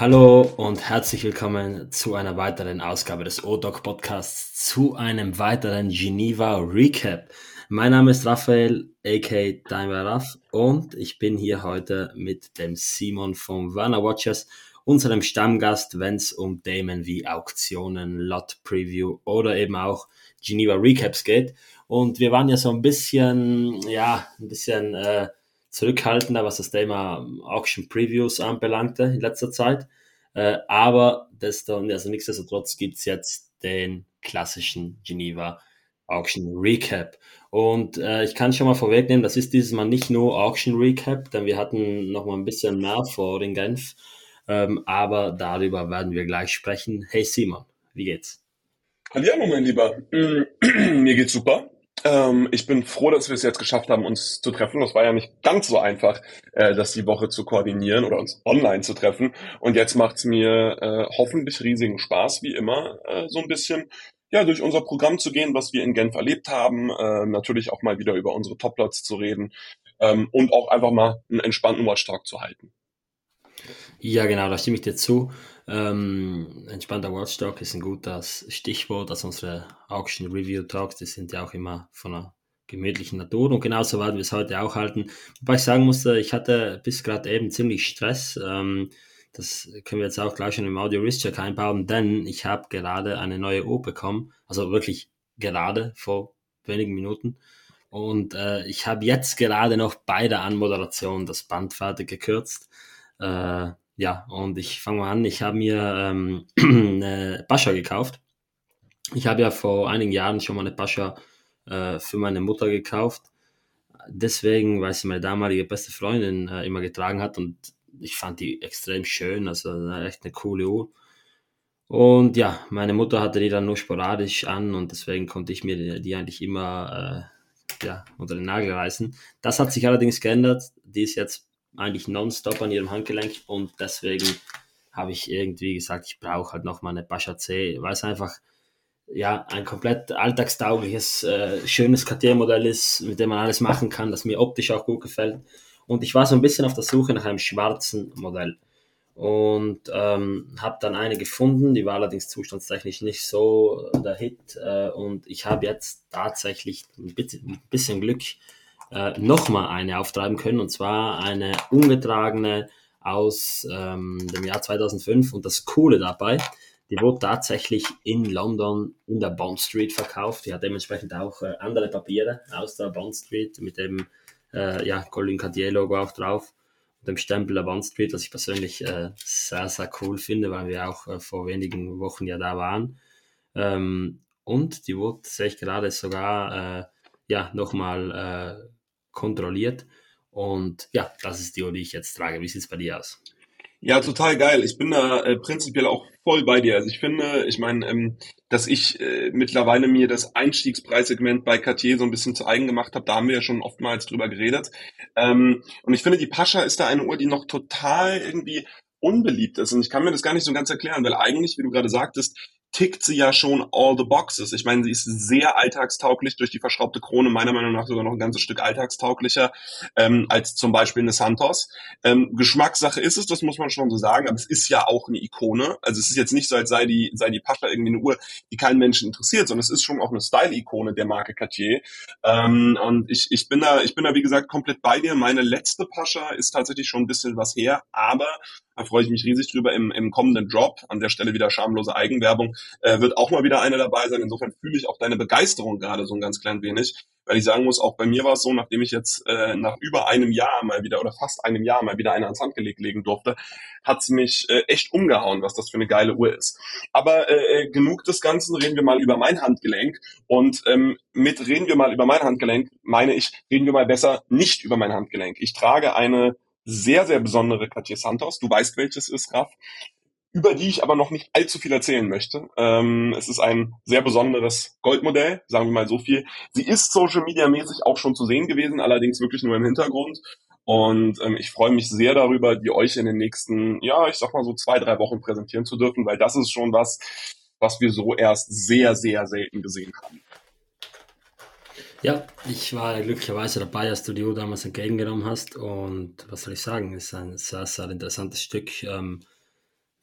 Hallo und herzlich willkommen zu einer weiteren Ausgabe des O-Doc Podcasts, zu einem weiteren Geneva Recap. Mein Name ist Raphael, aka Timer Raff, und ich bin hier heute mit dem Simon von Warner Watchers, unserem Stammgast, wenn es um Themen wie Auktionen, Lot Preview oder eben auch Geneva Recaps geht. Und wir waren ja so ein bisschen, ja, ein bisschen äh, zurückhaltender, was das Thema Auction Previews anbelangte in letzter Zeit. Äh, aber desto, also nichtsdestotrotz gibt's jetzt den klassischen Geneva Auction Recap. Und äh, ich kann schon mal vorwegnehmen, das ist dieses Mal nicht nur Auction Recap, denn wir hatten noch mal ein bisschen mehr vor in Genf. Ähm, aber darüber werden wir gleich sprechen. Hey Simon, wie geht's? Hallo mein Lieber. Mir geht's super. Ähm, ich bin froh, dass wir es jetzt geschafft haben, uns zu treffen. Das war ja nicht ganz so einfach, äh, das die Woche zu koordinieren oder uns online zu treffen. Und jetzt macht's mir äh, hoffentlich riesigen Spaß, wie immer, äh, so ein bisschen ja, durch unser Programm zu gehen, was wir in Genf erlebt haben, äh, natürlich auch mal wieder über unsere Toplots zu reden ähm, und auch einfach mal einen entspannten Watchtag zu halten. Ja, genau, da stimme ich dir zu. Ähm, entspannter Watchdog ist ein gutes Stichwort. Also unsere Auction Review Talks, die sind ja auch immer von einer gemütlichen Natur und genauso werden wir es heute auch halten. Wobei ich sagen musste, ich hatte bis gerade eben ziemlich Stress. Ähm, das können wir jetzt auch gleich schon im Audio Risk Check einbauen, denn ich habe gerade eine neue Uhr bekommen, also wirklich gerade vor wenigen Minuten. Und äh, ich habe jetzt gerade noch bei der Anmoderation das Band fertig gekürzt. Äh, ja, und ich fange mal an. Ich habe mir ähm, eine Pascha gekauft. Ich habe ja vor einigen Jahren schon mal eine Pascha äh, für meine Mutter gekauft. Deswegen, weil sie meine damalige beste Freundin äh, immer getragen hat und ich fand die extrem schön, also echt eine coole Uhr. Und ja, meine Mutter hatte die dann nur sporadisch an und deswegen konnte ich mir die, die eigentlich immer äh, ja, unter den Nagel reißen. Das hat sich allerdings geändert. Die ist jetzt eigentlich nonstop an ihrem Handgelenk und deswegen habe ich irgendwie gesagt, ich brauche halt noch mal eine Pascha C, weil es einfach ja ein komplett alltagstaugliches, äh, schönes Cartier-Modell ist, mit dem man alles machen kann, das mir optisch auch gut gefällt. Und ich war so ein bisschen auf der Suche nach einem schwarzen Modell und ähm, habe dann eine gefunden, die war allerdings zustandstechnisch nicht so der Hit äh, und ich habe jetzt tatsächlich bisschen, ein bisschen Glück äh, nochmal eine auftreiben können, und zwar eine ungetragene aus ähm, dem Jahr 2005. Und das Coole dabei, die wurde tatsächlich in London in der Bond Street verkauft. Die hat dementsprechend auch äh, andere Papiere aus der Bond Street mit dem äh, ja, Colin Cartier Logo auch drauf und dem Stempel der Bond Street, was ich persönlich äh, sehr, sehr cool finde, weil wir auch äh, vor wenigen Wochen ja da waren. Ähm, und die wurde, sehe ich gerade, sogar äh, ja, nochmal äh, kontrolliert. Und ja, das ist die die ich jetzt trage. Wie sieht es bei dir aus? Ja, total geil. Ich bin da äh, prinzipiell auch voll bei dir. Also ich finde, ich meine, ähm, dass ich äh, mittlerweile mir das Einstiegspreissegment bei Cartier so ein bisschen zu eigen gemacht habe, da haben wir ja schon oftmals drüber geredet. Ähm, und ich finde, die Pascha ist da eine Uhr, die noch total irgendwie unbeliebt ist. Und ich kann mir das gar nicht so ganz erklären, weil eigentlich, wie du gerade sagtest, tickt sie ja schon all the boxes. Ich meine, sie ist sehr alltagstauglich durch die verschraubte Krone, meiner Meinung nach sogar noch ein ganzes Stück alltagstauglicher ähm, als zum Beispiel eine Santos. Ähm, Geschmackssache ist es, das muss man schon so sagen, aber es ist ja auch eine Ikone. Also es ist jetzt nicht so, als sei die, sei die Pascha irgendwie eine Uhr, die keinen Menschen interessiert, sondern es ist schon auch eine Style-Ikone der Marke Cartier. Ähm, und ich, ich bin da, ich bin da wie gesagt komplett bei dir. Meine letzte Pascha ist tatsächlich schon ein bisschen was her, aber da freue ich mich riesig drüber im, im kommenden Drop. An der Stelle wieder schamlose Eigenwerbung. Äh, wird auch mal wieder eine dabei sein. Insofern fühle ich auch deine Begeisterung gerade so ein ganz klein wenig. Weil ich sagen muss, auch bei mir war es so, nachdem ich jetzt äh, nach über einem Jahr mal wieder oder fast einem Jahr mal wieder eine ans Handgelenk legen durfte, hat's mich äh, echt umgehauen, was das für eine geile Uhr ist. Aber äh, äh, genug des Ganzen, reden wir mal über mein Handgelenk. Und ähm, mit reden wir mal über mein Handgelenk, meine ich, reden wir mal besser nicht über mein Handgelenk. Ich trage eine sehr, sehr besondere Cartier Santos. Du weißt, welches ist, Graf. Über die ich aber noch nicht allzu viel erzählen möchte. Ähm, es ist ein sehr besonderes Goldmodell, sagen wir mal so viel. Sie ist Social Media mäßig auch schon zu sehen gewesen, allerdings wirklich nur im Hintergrund. Und ähm, ich freue mich sehr darüber, die euch in den nächsten, ja, ich sag mal so zwei, drei Wochen präsentieren zu dürfen, weil das ist schon was, was wir so erst sehr, sehr selten gesehen haben. Ja, ich war glücklicherweise dabei, als du die Uhr damals entgegengenommen hast. Und was soll ich sagen, es ist ein sehr, sehr interessantes Stück, ähm,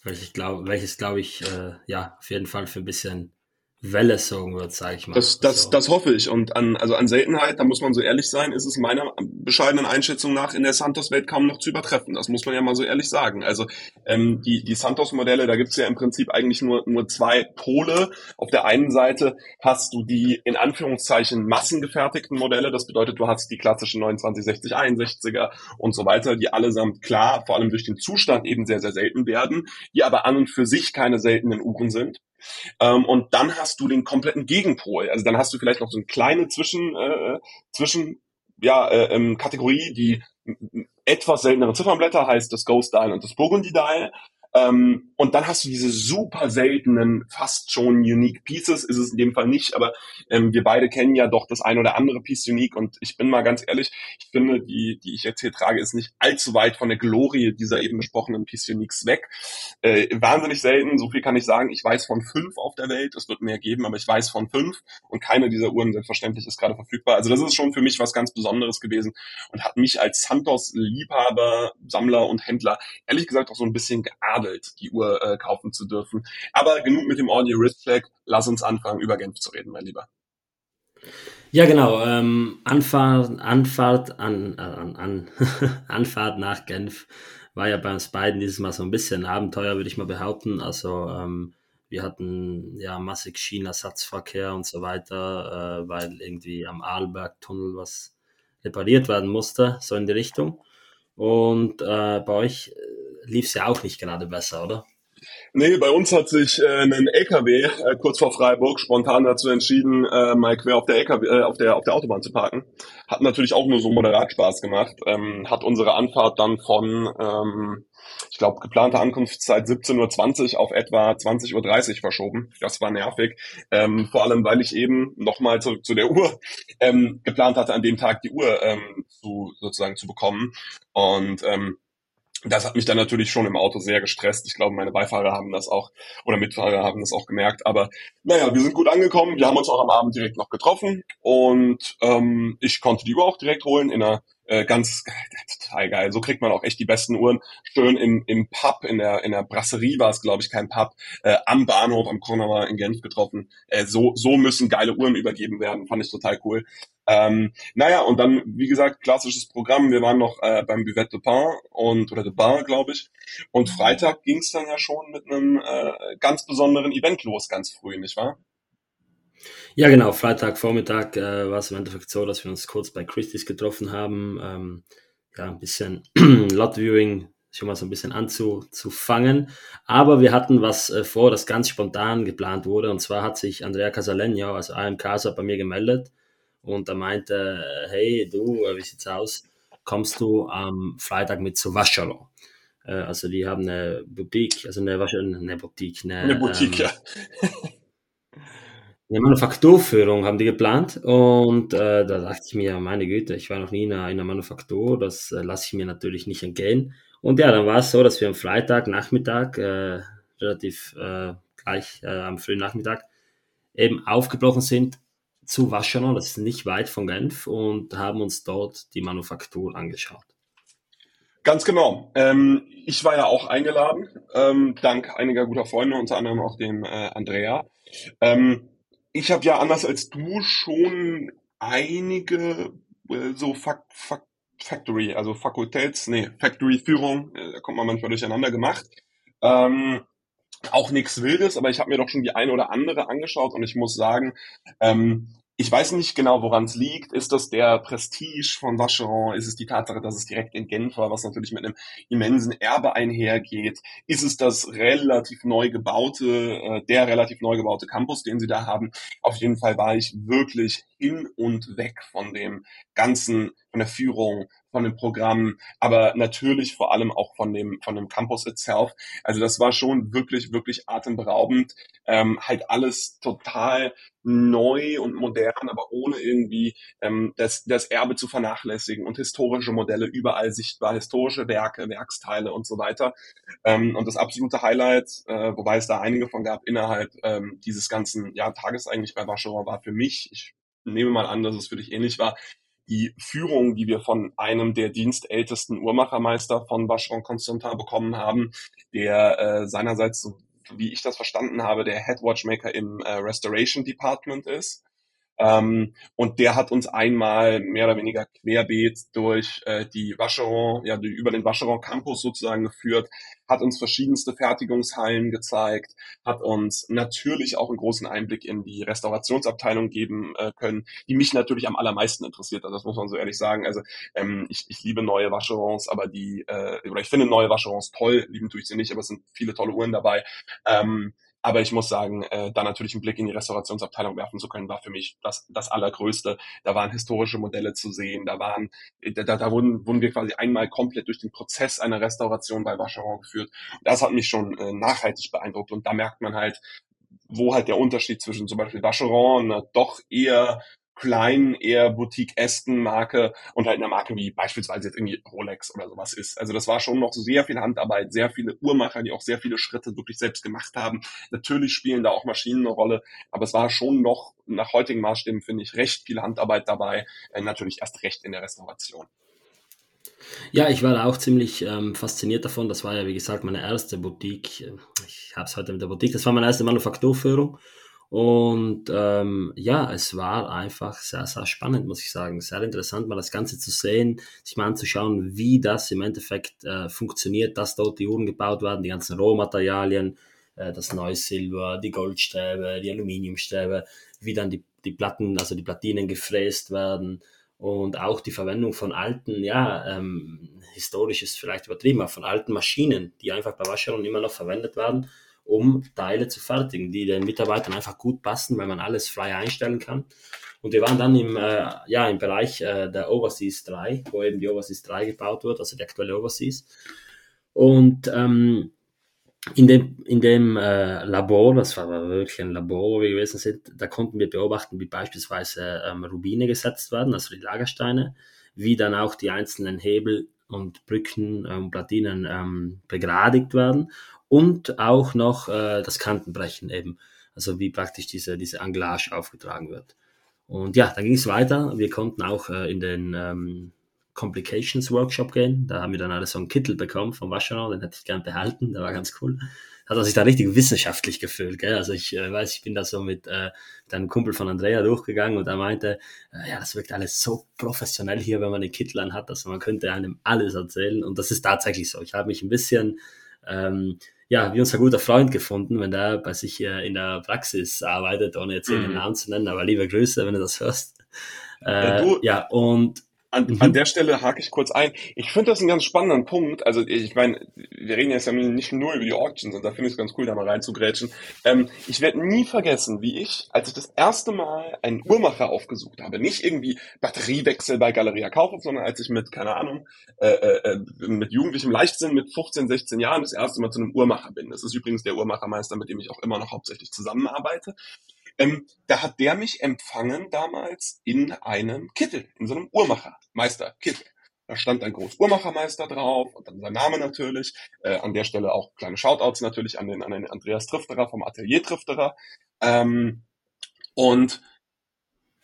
welches, glaub, glaube ich, äh, ja, auf jeden Fall für ein bisschen Welle sorgen wird, sage ich mal. Das, das, also. das hoffe ich. Und an, also an Seltenheit, da muss man so ehrlich sein, ist es meiner bescheidenen Einschätzung nach in der Santos-Welt kaum noch zu übertreffen. Das muss man ja mal so ehrlich sagen. Also ähm, die, die Santos-Modelle, da gibt's ja im Prinzip eigentlich nur, nur zwei Pole. Auf der einen Seite hast du die in Anführungszeichen massengefertigten Modelle. Das bedeutet, du hast die klassischen 2960 61er und so weiter, die allesamt klar, vor allem durch den Zustand eben sehr, sehr selten werden, die aber an und für sich keine seltenen Uhren sind. Ähm, und dann hast du den kompletten Gegenpol. Also dann hast du vielleicht noch so eine kleine Zwischen, äh, Zwischen, ja, äh, ähm, Kategorie, die etwas seltenere Ziffernblätter heißt das Ghost Dial und das Burgundy Dial. Ähm, und dann hast du diese super seltenen, fast schon unique Pieces, ist es in dem Fall nicht, aber ähm, wir beide kennen ja doch das ein oder andere Piece unique und ich bin mal ganz ehrlich, ich finde, die, die ich jetzt hier trage, ist nicht allzu weit von der Glorie dieser eben besprochenen Piece uniques weg. Äh, wahnsinnig selten, so viel kann ich sagen. Ich weiß von fünf auf der Welt, es wird mehr geben, aber ich weiß von fünf und keine dieser Uhren selbstverständlich ist gerade verfügbar. Also das ist schon für mich was ganz Besonderes gewesen und hat mich als Santos-Liebhaber, Sammler und Händler ehrlich gesagt auch so ein bisschen geadelt Vorbild, die Uhr äh, kaufen zu dürfen. Aber genug mit dem Audio Wrist Check. Lass uns anfangen, über Genf zu reden, mein Lieber. Ja, genau. Ähm, Anfahrt, Anfahrt, an, äh, an, an Anfahrt nach Genf war ja bei uns beiden dieses Mal so ein bisschen Abenteuer, würde ich mal behaupten. Also ähm, wir hatten ja massig Schienenersatzverkehr und so weiter, äh, weil irgendwie am Arlbergtunnel was repariert werden musste, so in die Richtung. Und äh, bei euch lief es ja auch nicht gerade besser, oder? Nee, bei uns hat sich äh, ein LKW äh, kurz vor Freiburg spontan dazu entschieden, äh, mal quer auf der LKW, äh, auf der auf der Autobahn zu parken. Hat natürlich auch nur so moderat Spaß gemacht. Ähm, hat unsere Anfahrt dann von, ähm, ich glaube, geplante Ankunftszeit 17.20 Uhr auf etwa 20.30 Uhr verschoben. Das war nervig. Ähm, vor allem, weil ich eben nochmal zu, zu der Uhr ähm, geplant hatte, an dem Tag die Uhr ähm, zu sozusagen zu bekommen. Und ähm, das hat mich dann natürlich schon im Auto sehr gestresst. Ich glaube, meine Beifahrer haben das auch oder Mitfahrer haben das auch gemerkt. Aber naja, wir sind gut angekommen. Wir haben uns auch am Abend direkt noch getroffen und ähm, ich konnte die Uhr auch direkt holen in einer äh, ganz total geil. So kriegt man auch echt die besten Uhren. Schön im, im Pub, in der, in der Brasserie war es, glaube ich, kein Pub, äh, am Bahnhof am Kronauer in Genf getroffen. Äh, so, so müssen geile Uhren übergeben werden. Fand ich total cool. Ähm, naja, und dann, wie gesagt, klassisches Programm. Wir waren noch äh, beim Buvette de Pain und oder de Bar, glaube ich. Und Freitag ging es dann ja schon mit einem äh, ganz besonderen Event los, ganz früh, nicht wahr? Ja, genau. Freitagvormittag äh, war es im Endeffekt so, dass wir uns kurz bei Christie's getroffen haben. Ähm, ja, ein bisschen Lot-Viewing schon mal so ein bisschen anzufangen. Aber wir hatten was äh, vor, das ganz spontan geplant wurde. Und zwar hat sich Andrea Casalegno, also AM Casa, bei mir gemeldet und er meinte, hey, du, äh, wie sieht's aus? Kommst du am Freitag mit zu Waschsalon? Äh, also die haben eine Boutique, also eine, eine Boutique, eine, eine Boutique, ähm, ja. Eine Manufakturführung haben die geplant und äh, da dachte ich mir, meine Güte, ich war noch nie in einer, in einer Manufaktur, das äh, lasse ich mir natürlich nicht entgehen. Und ja, dann war es so, dass wir am Freitag Nachmittag, äh, relativ äh, gleich äh, am frühen Nachmittag, eben aufgebrochen sind zu Waschenon, das ist nicht weit von Genf, und haben uns dort die Manufaktur angeschaut. Ganz genau. Ähm, ich war ja auch eingeladen, ähm, dank einiger guter Freunde, unter anderem auch dem äh, Andrea. Ähm, ich habe ja anders als du schon einige äh, so Fak Fak Factory, also Fakultäts, nee, Factory-Führung, äh, da kommt man manchmal durcheinander gemacht. Ähm, auch nichts Wildes, aber ich habe mir doch schon die eine oder andere angeschaut und ich muss sagen, ähm, ich weiß nicht genau, woran es liegt. Ist das der Prestige von Vacheron? Ist es die Tatsache, dass es direkt in Genf war, was natürlich mit einem immensen Erbe einhergeht? Ist es das relativ neu gebaute, äh, der relativ neu gebaute Campus, den sie da haben? Auf jeden Fall war ich wirklich hin und weg von dem Ganzen, von der Führung, von dem Programm, aber natürlich vor allem auch von dem, von dem Campus itself. Also das war schon wirklich, wirklich atemberaubend. Ähm, halt alles total neu und modern, aber ohne irgendwie ähm, das, das Erbe zu vernachlässigen und historische Modelle überall sichtbar, historische Werke, Werksteile und so weiter. Ähm, und das absolute Highlight, äh, wobei es da einige von gab innerhalb ähm, dieses ganzen ja, Tages eigentlich bei Vacheron, war für mich, ich nehme mal an, dass es für dich ähnlich war, die Führung, die wir von einem der dienstältesten Uhrmachermeister von Vacheron Constantin bekommen haben, der äh, seinerseits, so wie ich das verstanden habe, der Head Watchmaker im äh, Restoration Department ist ähm, und der hat uns einmal mehr oder weniger querbeet durch äh, die Vacheron, ja, die, über den Vacheron Campus sozusagen geführt, hat uns verschiedenste Fertigungshallen gezeigt, hat uns natürlich auch einen großen Einblick in die Restaurationsabteilung geben äh, können, die mich natürlich am allermeisten interessiert. Also das muss man so ehrlich sagen. Also ähm, ich, ich liebe neue Vacherons, aber die, äh, oder ich finde neue Vacherons toll, lieben tue ich sie nicht, aber es sind viele tolle Uhren dabei. Ähm, aber ich muss sagen, äh, da natürlich einen Blick in die Restaurationsabteilung werfen zu können, war für mich das, das Allergrößte. Da waren historische Modelle zu sehen, da waren, da, da wurden, wurden wir quasi einmal komplett durch den Prozess einer Restauration bei Vacheron geführt. Das hat mich schon äh, nachhaltig beeindruckt und da merkt man halt, wo halt der Unterschied zwischen zum Beispiel Vacheron, einer doch eher kleinen, eher boutique-esken Marke und halt einer Marke wie beispielsweise jetzt irgendwie Rolex oder sowas ist. Also das war schon noch sehr viel Handarbeit, sehr viele Uhrmacher, die auch sehr viele Schritte wirklich selbst gemacht haben. Natürlich spielen da auch Maschinen eine Rolle, aber es war schon noch nach heutigen Maßstäben, finde ich, recht viel Handarbeit dabei. Äh, natürlich erst recht in der Restauration. Ja, ich war auch ziemlich ähm, fasziniert davon. Das war ja, wie gesagt, meine erste Boutique. Ich habe es heute mit der Boutique. Das war meine erste Manufakturführung. Und ähm, ja, es war einfach sehr, sehr spannend, muss ich sagen. Sehr interessant, mal das Ganze zu sehen, sich mal anzuschauen, wie das im Endeffekt äh, funktioniert, dass dort die Uhren gebaut werden, die ganzen Rohmaterialien, äh, das neue Silber, die Goldstäbe, die Aluminiumstäbe, wie dann die, die Platten, also die Platinen gefräst werden und auch die Verwendung von alten, ja, ähm, historisch ist vielleicht übertrieben, aber von alten Maschinen, die einfach bei Wascheron immer noch verwendet werden um Teile zu fertigen, die den Mitarbeitern einfach gut passen, weil man alles frei einstellen kann. Und wir waren dann im, äh, ja, im Bereich äh, der Overseas 3, wo eben die Overseas 3 gebaut wird, also die aktuelle Overseas. Und ähm, in dem, in dem äh, Labor, das war wirklich ein Labor, wo wir gewesen sind, da konnten wir beobachten, wie beispielsweise ähm, Rubine gesetzt werden, also die Lagersteine, wie dann auch die einzelnen Hebel und Brücken und ähm, Platinen ähm, begradigt werden und auch noch äh, das Kantenbrechen eben, also wie praktisch diese, diese Anglage aufgetragen wird. Und ja, dann ging es weiter. Wir konnten auch äh, in den ähm, Complications Workshop gehen. Da haben wir dann alles so einen Kittel bekommen vom Wascherer, den hätte ich gern behalten, der war ganz cool. Hat er sich da richtig wissenschaftlich gefühlt, gell? Also ich äh, weiß, ich bin da so mit, äh, mit Kumpel von Andrea durchgegangen und er meinte, äh, ja, das wirkt alles so professionell hier, wenn man den Kittel anhat, also man könnte einem alles erzählen und das ist tatsächlich so. Ich habe mich ein bisschen ähm, ja, wie unser guter Freund gefunden, wenn der bei sich äh, in der Praxis arbeitet, ohne jetzt mhm. den Namen zu nennen, aber liebe Grüße, wenn du das hörst. Äh, ja, du, ja, und an, mhm. an der Stelle hake ich kurz ein. Ich finde das einen ganz spannenden Punkt. Also ich meine, wir reden jetzt ja nicht nur über die Auctions und da finde ich es ganz cool, da mal reinzugrätschen. Ähm, ich werde nie vergessen, wie ich, als ich das erste Mal einen Uhrmacher aufgesucht habe, nicht irgendwie Batteriewechsel bei Galeria Kaufhof, sondern als ich mit, keine Ahnung, äh, äh, äh mit jugendlichem Leichtsinn mit 15, 16 Jahren das erste Mal zu einem Uhrmacher bin. Das ist übrigens der Uhrmachermeister, mit dem ich auch immer noch hauptsächlich zusammenarbeite. Ähm, da hat der mich empfangen damals in einem Kittel, in so einem Uhrmachermeister Kittel. Da stand ein groß Uhrmachermeister drauf und dann sein Name natürlich. Äh, an der Stelle auch kleine Shoutouts natürlich an den, an den Andreas Trifterer vom Atelier Trifterer. Ähm, und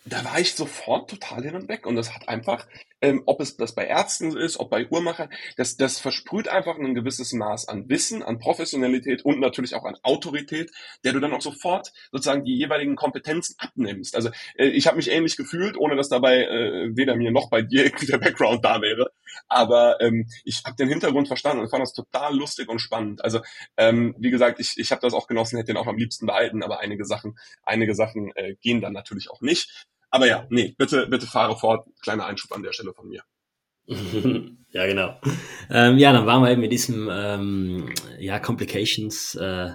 da war ich sofort total hin und weg. Und das hat einfach, ähm, ob es das bei Ärzten ist, ob bei Uhrmachern, das, das versprüht einfach ein gewisses Maß an Wissen, an Professionalität und natürlich auch an Autorität, der du dann auch sofort sozusagen die jeweiligen Kompetenzen abnimmst. Also äh, ich habe mich ähnlich gefühlt, ohne dass dabei äh, weder mir noch bei dir irgendwie der Background da wäre. Aber ähm, ich habe den Hintergrund verstanden und fand das total lustig und spannend. Also ähm, wie gesagt, ich, ich habe das auch genossen, hätte den auch am liebsten behalten, aber einige Sachen, einige Sachen äh, gehen dann natürlich auch nicht. Aber ja, nee, bitte, bitte fahre fort. Kleiner Einschub an der Stelle von mir. ja, genau. Ähm, ja, dann waren wir eben in diesem ähm, ja, Complications äh,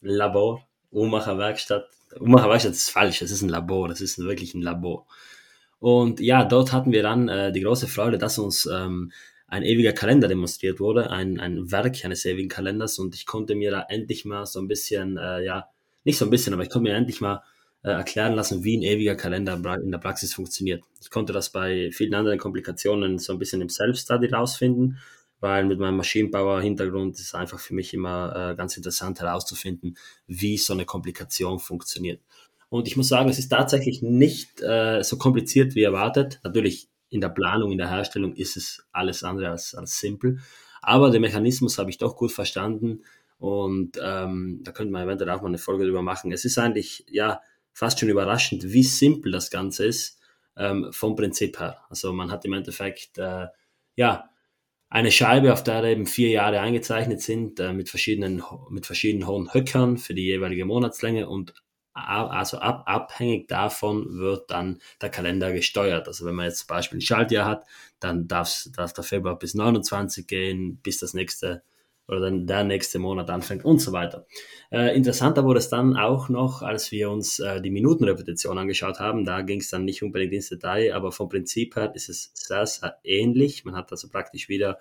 Labor, Uhrmacherwerkstatt. Uhrmacherwerkstatt ist falsch, das ist ein Labor, das ist wirklich ein Labor. Und ja, dort hatten wir dann äh, die große Freude, dass uns ähm, ein ewiger Kalender demonstriert wurde, ein, ein Werk eines ewigen Kalenders und ich konnte mir da endlich mal so ein bisschen, äh, ja, nicht so ein bisschen, aber ich konnte mir endlich mal äh, erklären lassen, wie ein ewiger Kalender in der Praxis funktioniert. Ich konnte das bei vielen anderen Komplikationen so ein bisschen im Self-Study rausfinden, weil mit meinem Maschinenbauer-Hintergrund ist es einfach für mich immer äh, ganz interessant herauszufinden, wie so eine Komplikation funktioniert. Und ich muss sagen, es ist tatsächlich nicht äh, so kompliziert wie erwartet. Natürlich in der Planung, in der Herstellung ist es alles andere als, als simpel. Aber den Mechanismus habe ich doch gut verstanden und ähm, da könnte man eventuell auch mal eine Folge drüber machen. Es ist eigentlich ja fast schon überraschend, wie simpel das Ganze ist ähm, vom Prinzip her. Also man hat im Endeffekt äh, ja eine Scheibe, auf der eben vier Jahre eingezeichnet sind, äh, mit, verschiedenen, mit verschiedenen hohen Höckern für die jeweilige Monatslänge und also ab, abhängig davon wird dann der Kalender gesteuert. Also wenn man jetzt zum Beispiel ein Schaltjahr hat, dann darf, darf der Februar bis 29 gehen, bis das nächste oder dann der nächste Monat anfängt und so weiter. Äh, interessanter wurde es dann auch noch, als wir uns äh, die Minutenrepetition angeschaut haben. Da ging es dann nicht unbedingt ins Detail, aber vom Prinzip her ist es sehr, sehr ähnlich. Man hat also praktisch wieder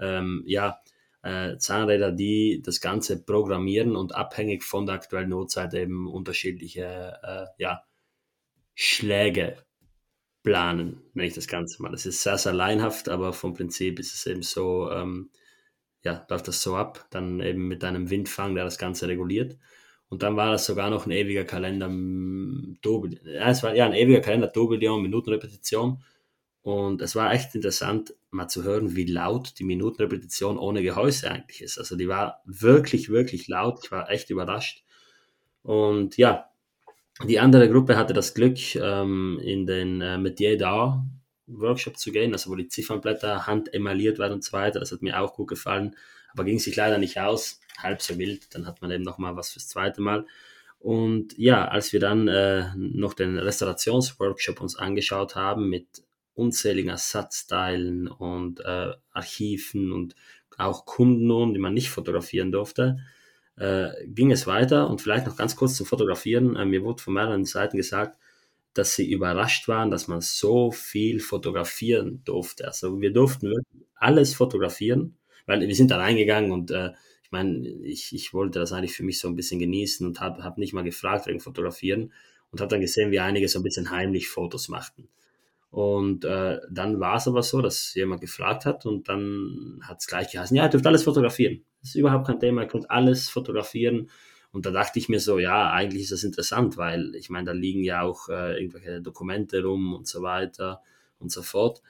ähm, ja, äh, Zahnräder, die das Ganze programmieren und abhängig von der aktuellen Notzeit eben unterschiedliche äh, ja, Schläge planen, nenne ich das Ganze mal. Das ist sehr, sehr leinhaft, aber vom Prinzip ist es eben so, ähm, ja, läuft das so ab, dann eben mit einem Windfang, der das Ganze reguliert. Und dann war das sogar noch ein ewiger Kalender, ja, es war ja ein ewiger Kalender, Tourbillon, Minutenrepetition. Und es war echt interessant, mal zu hören, wie laut die Minutenrepetition ohne Gehäuse eigentlich ist. Also die war wirklich, wirklich laut. Ich war echt überrascht. Und ja, die andere Gruppe hatte das Glück, ähm, in den äh, Metier d'Art Workshop zu gehen, also wo die Ziffernblätter handemaliert werden und so weiter. Das hat mir auch gut gefallen, aber ging sich leider nicht aus. Halb so wild. Dann hat man eben nochmal was fürs zweite Mal. Und ja, als wir dann äh, noch den Restaurationsworkshop uns angeschaut haben mit unzähligen Ersatzteilen und äh, Archiven und auch Kunden, die man nicht fotografieren durfte, äh, ging es weiter. Und vielleicht noch ganz kurz zum Fotografieren. Äh, mir wurde von mehreren Seiten gesagt, dass sie überrascht waren, dass man so viel fotografieren durfte. Also wir durften wirklich alles fotografieren, weil wir sind da reingegangen und äh, ich meine, ich, ich wollte das eigentlich für mich so ein bisschen genießen und habe hab nicht mal gefragt wegen Fotografieren und habe dann gesehen, wie einige so ein bisschen heimlich Fotos machten. Und äh, dann war es aber so, dass jemand gefragt hat und dann hat es gleich geheißen, ja, ihr dürft alles fotografieren. Das ist überhaupt kein Thema, ihr könnt alles fotografieren. Und da dachte ich mir so, ja, eigentlich ist das interessant, weil ich meine, da liegen ja auch äh, irgendwelche Dokumente rum und so weiter und so fort.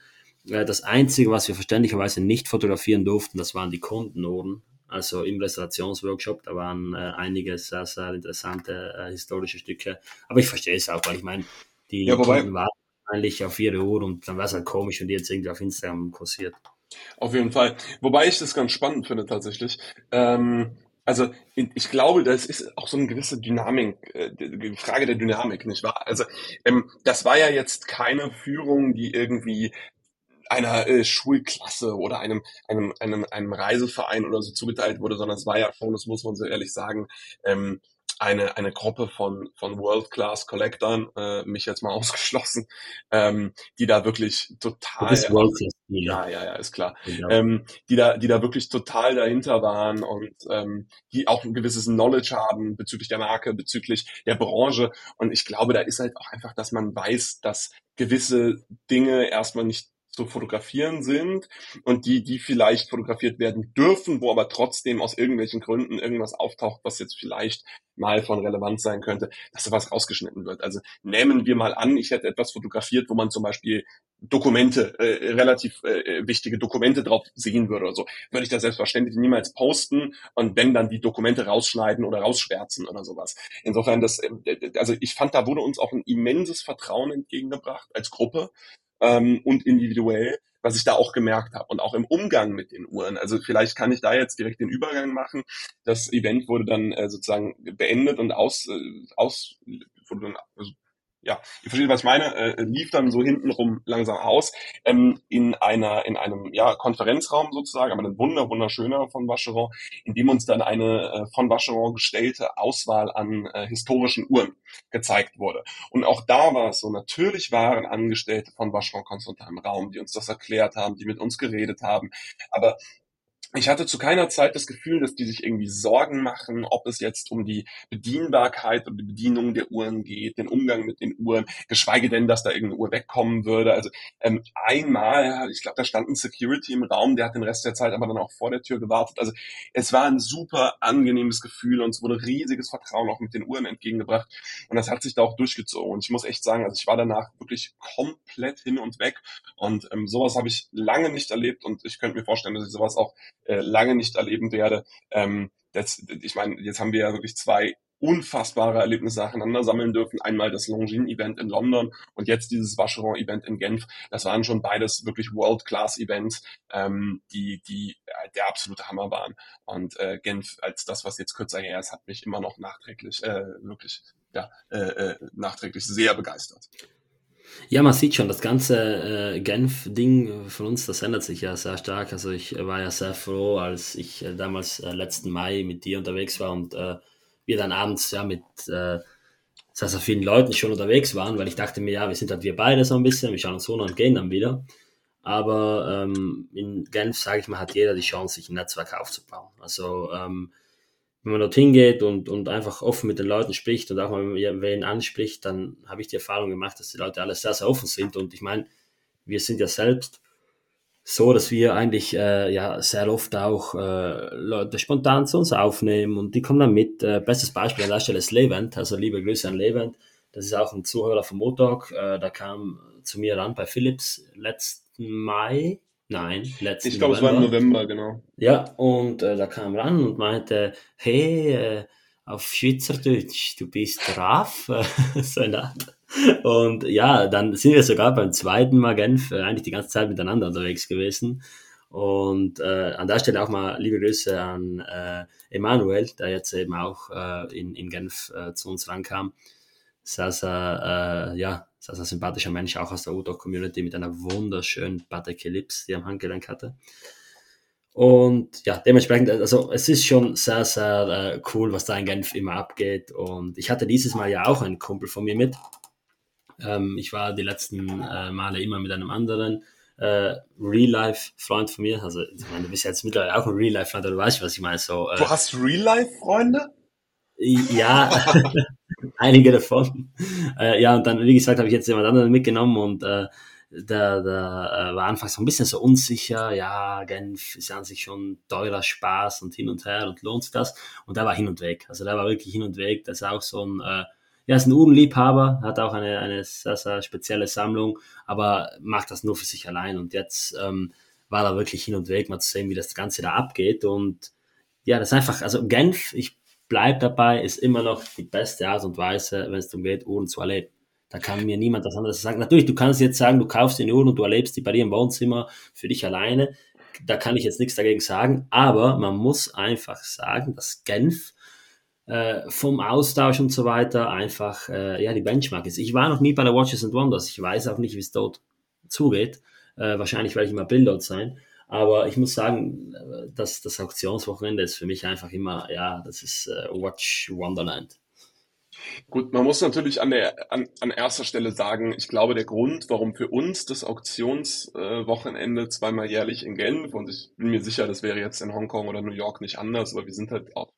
Äh, das Einzige, was wir verständlicherweise nicht fotografieren durften, das waren die Kundenohren. Also im Restaurationsworkshop, da waren äh, einige sehr, sehr interessante äh, historische Stücke. Aber ich verstehe es auch, weil ich meine, die ja, Kunden waren wahrscheinlich auf ihre Uhr und dann wäre es halt komisch, wenn die jetzt irgendwie auf Instagram kursiert. Auf jeden Fall. Wobei ich das ganz spannend finde tatsächlich. Ähm, also ich glaube, das ist auch so eine gewisse Dynamik, äh, Frage der Dynamik, nicht wahr? Also ähm, das war ja jetzt keine Führung, die irgendwie einer äh, Schulklasse oder einem, einem, einem, einem Reiseverein oder so zugeteilt wurde, sondern es war ja schon, das muss man so ehrlich sagen, ähm, eine, eine Gruppe von, von World-Class Collectern, äh, mich jetzt mal ausgeschlossen, ähm, die da wirklich total. Das World-Class. Ja, ja, ja, ist klar. Ja. Ähm, die da, die da wirklich total dahinter waren und ähm, die auch ein gewisses Knowledge haben bezüglich der Marke, bezüglich der Branche. Und ich glaube, da ist halt auch einfach, dass man weiß, dass gewisse Dinge erstmal nicht zu fotografieren sind und die, die vielleicht fotografiert werden dürfen, wo aber trotzdem aus irgendwelchen Gründen irgendwas auftaucht, was jetzt vielleicht mal von Relevanz sein könnte, dass sowas rausgeschnitten wird. Also nehmen wir mal an, ich hätte etwas fotografiert, wo man zum Beispiel Dokumente, äh, relativ äh, wichtige Dokumente drauf sehen würde oder so, würde ich das selbstverständlich niemals posten und wenn dann die Dokumente rausschneiden oder rausschwärzen oder sowas. Insofern, das, äh, also ich fand, da wurde uns auch ein immenses Vertrauen entgegengebracht als Gruppe ähm, und individuell, was ich da auch gemerkt habe und auch im Umgang mit den Uhren. Also vielleicht kann ich da jetzt direkt den Übergang machen. Das Event wurde dann äh, sozusagen beendet und aus, äh, aus wurde dann, also ja, ihr versteht, was ich meine, äh, lief dann so hintenrum langsam aus, ähm, in einer, in einem, ja, Konferenzraum sozusagen, aber ein wunder, wunderschöner von Vacheron, in dem uns dann eine äh, von Vacheron gestellte Auswahl an äh, historischen Uhren gezeigt wurde. Und auch da war es so, natürlich waren Angestellte von Vacheron Constantin im Raum, die uns das erklärt haben, die mit uns geredet haben, aber ich hatte zu keiner Zeit das Gefühl, dass die sich irgendwie Sorgen machen, ob es jetzt um die Bedienbarkeit und die Bedienung der Uhren geht, den Umgang mit den Uhren, geschweige denn, dass da irgendeine Uhr wegkommen würde. Also ähm, einmal, ich glaube, da stand ein Security im Raum, der hat den Rest der Zeit aber dann auch vor der Tür gewartet. Also es war ein super angenehmes Gefühl und es wurde riesiges Vertrauen auch mit den Uhren entgegengebracht und das hat sich da auch durchgezogen. Und ich muss echt sagen, also ich war danach wirklich komplett hin und weg und ähm, sowas habe ich lange nicht erlebt und ich könnte mir vorstellen, dass ich sowas auch äh, lange nicht erleben werde. Ähm, das, ich meine, jetzt haben wir ja wirklich zwei unfassbare Erlebnisse nacheinander sammeln dürfen. Einmal das Longines-Event in London und jetzt dieses Vacheron-Event in Genf. Das waren schon beides wirklich World-Class-Events, ähm, die, die äh, der absolute Hammer waren. Und äh, Genf als das, was jetzt kürzer her ist, hat mich immer noch nachträglich, äh, wirklich ja, äh, äh, nachträglich sehr begeistert. Ja, man sieht schon, das ganze äh, Genf-Ding von uns, das ändert sich ja sehr stark. Also ich war ja sehr froh, als ich äh, damals äh, letzten Mai mit dir unterwegs war und äh, wir dann abends ja mit äh, sehr, sehr vielen Leuten schon unterwegs waren, weil ich dachte mir, ja, wir sind halt wir beide so ein bisschen, wir schauen uns so und gehen dann wieder. Aber ähm, in Genf, sage ich mal, hat jeder die Chance, sich ein Netzwerk aufzubauen. Also ähm, wenn man dorthin geht und, und einfach offen mit den Leuten spricht und auch mal wen anspricht, dann habe ich die Erfahrung gemacht, dass die Leute alle sehr, sehr offen sind. Und ich meine, wir sind ja selbst so, dass wir eigentlich äh, ja sehr oft auch äh, Leute spontan zu uns aufnehmen und die kommen dann mit. Äh, bestes Beispiel an der Stelle ist Levent, also liebe Grüße an Levent. Das ist auch ein Zuhörer vom Motork. Äh, da kam zu mir ran bei Philips letzten Mai, Nein, letzten Ich glaube, es war im November, genau. Ja, und äh, da kam ran und meinte, hey, äh, auf Schweizerdeutsch, du bist brav. so eine Und ja, dann sind wir sogar beim zweiten Mal Genf äh, eigentlich die ganze Zeit miteinander unterwegs gewesen. Und äh, an der Stelle auch mal liebe Grüße an äh, Emanuel, der jetzt eben auch äh, in, in Genf äh, zu uns rankam. Sehr, äh, ja, sehr, sehr sympathischer Mensch, auch aus der Udog-Community mit einer wunderschönen Ellipse, die er am Handgelenk hatte. Und ja, dementsprechend, also es ist schon sehr, sehr äh, cool, was da in Genf immer abgeht. Und ich hatte dieses Mal ja auch einen Kumpel von mir mit. Ähm, ich war die letzten äh, Male immer mit einem anderen äh, Real-Life-Freund von mir. Also, ich meine, du bist jetzt mittlerweile auch ein Real-Life-Freund, du weißt, was ich meine. So, äh, du hast Real-Life-Freunde? Ja, einige davon. Äh, ja, und dann, wie gesagt, habe ich jetzt jemand anderen mitgenommen und äh, der, der äh, war anfangs so ein bisschen so unsicher, ja, Genf ist an sich schon teurer Spaß und hin und her und lohnt sich das. Und der war hin und weg. Also der war wirklich hin und weg. Das ist auch so ein, äh, ja, ist ein Uhrenliebhaber, hat auch eine, eine sehr, sehr spezielle Sammlung, aber macht das nur für sich allein. Und jetzt ähm, war er wirklich hin und weg, mal zu sehen, wie das Ganze da abgeht. Und ja, das ist einfach, also Genf, ich bleib dabei, ist immer noch die beste Art und Weise, wenn es darum geht, Uhren zu erleben. Da kann mir niemand was anderes sagen. Natürlich, du kannst jetzt sagen, du kaufst eine Uhr und du erlebst die bei dir im Wohnzimmer für dich alleine. Da kann ich jetzt nichts dagegen sagen. Aber man muss einfach sagen, dass Genf äh, vom Austausch und so weiter einfach äh, ja die Benchmark ist. Ich war noch nie bei der Watches and Wonders. Ich weiß auch nicht, wie es dort zugeht. Äh, wahrscheinlich werde ich immer Bild dort sein. Aber ich muss sagen, äh, dass das Auktionswochenende ist für mich einfach immer, ja, das ist äh, Watch Wonderland. Gut, man muss natürlich an, der, an, an erster Stelle sagen, ich glaube, der Grund, warum für uns das Auktionswochenende äh, zweimal jährlich in Genf, und ich bin mir sicher, das wäre jetzt in Hongkong oder New York nicht anders, aber wir sind halt auch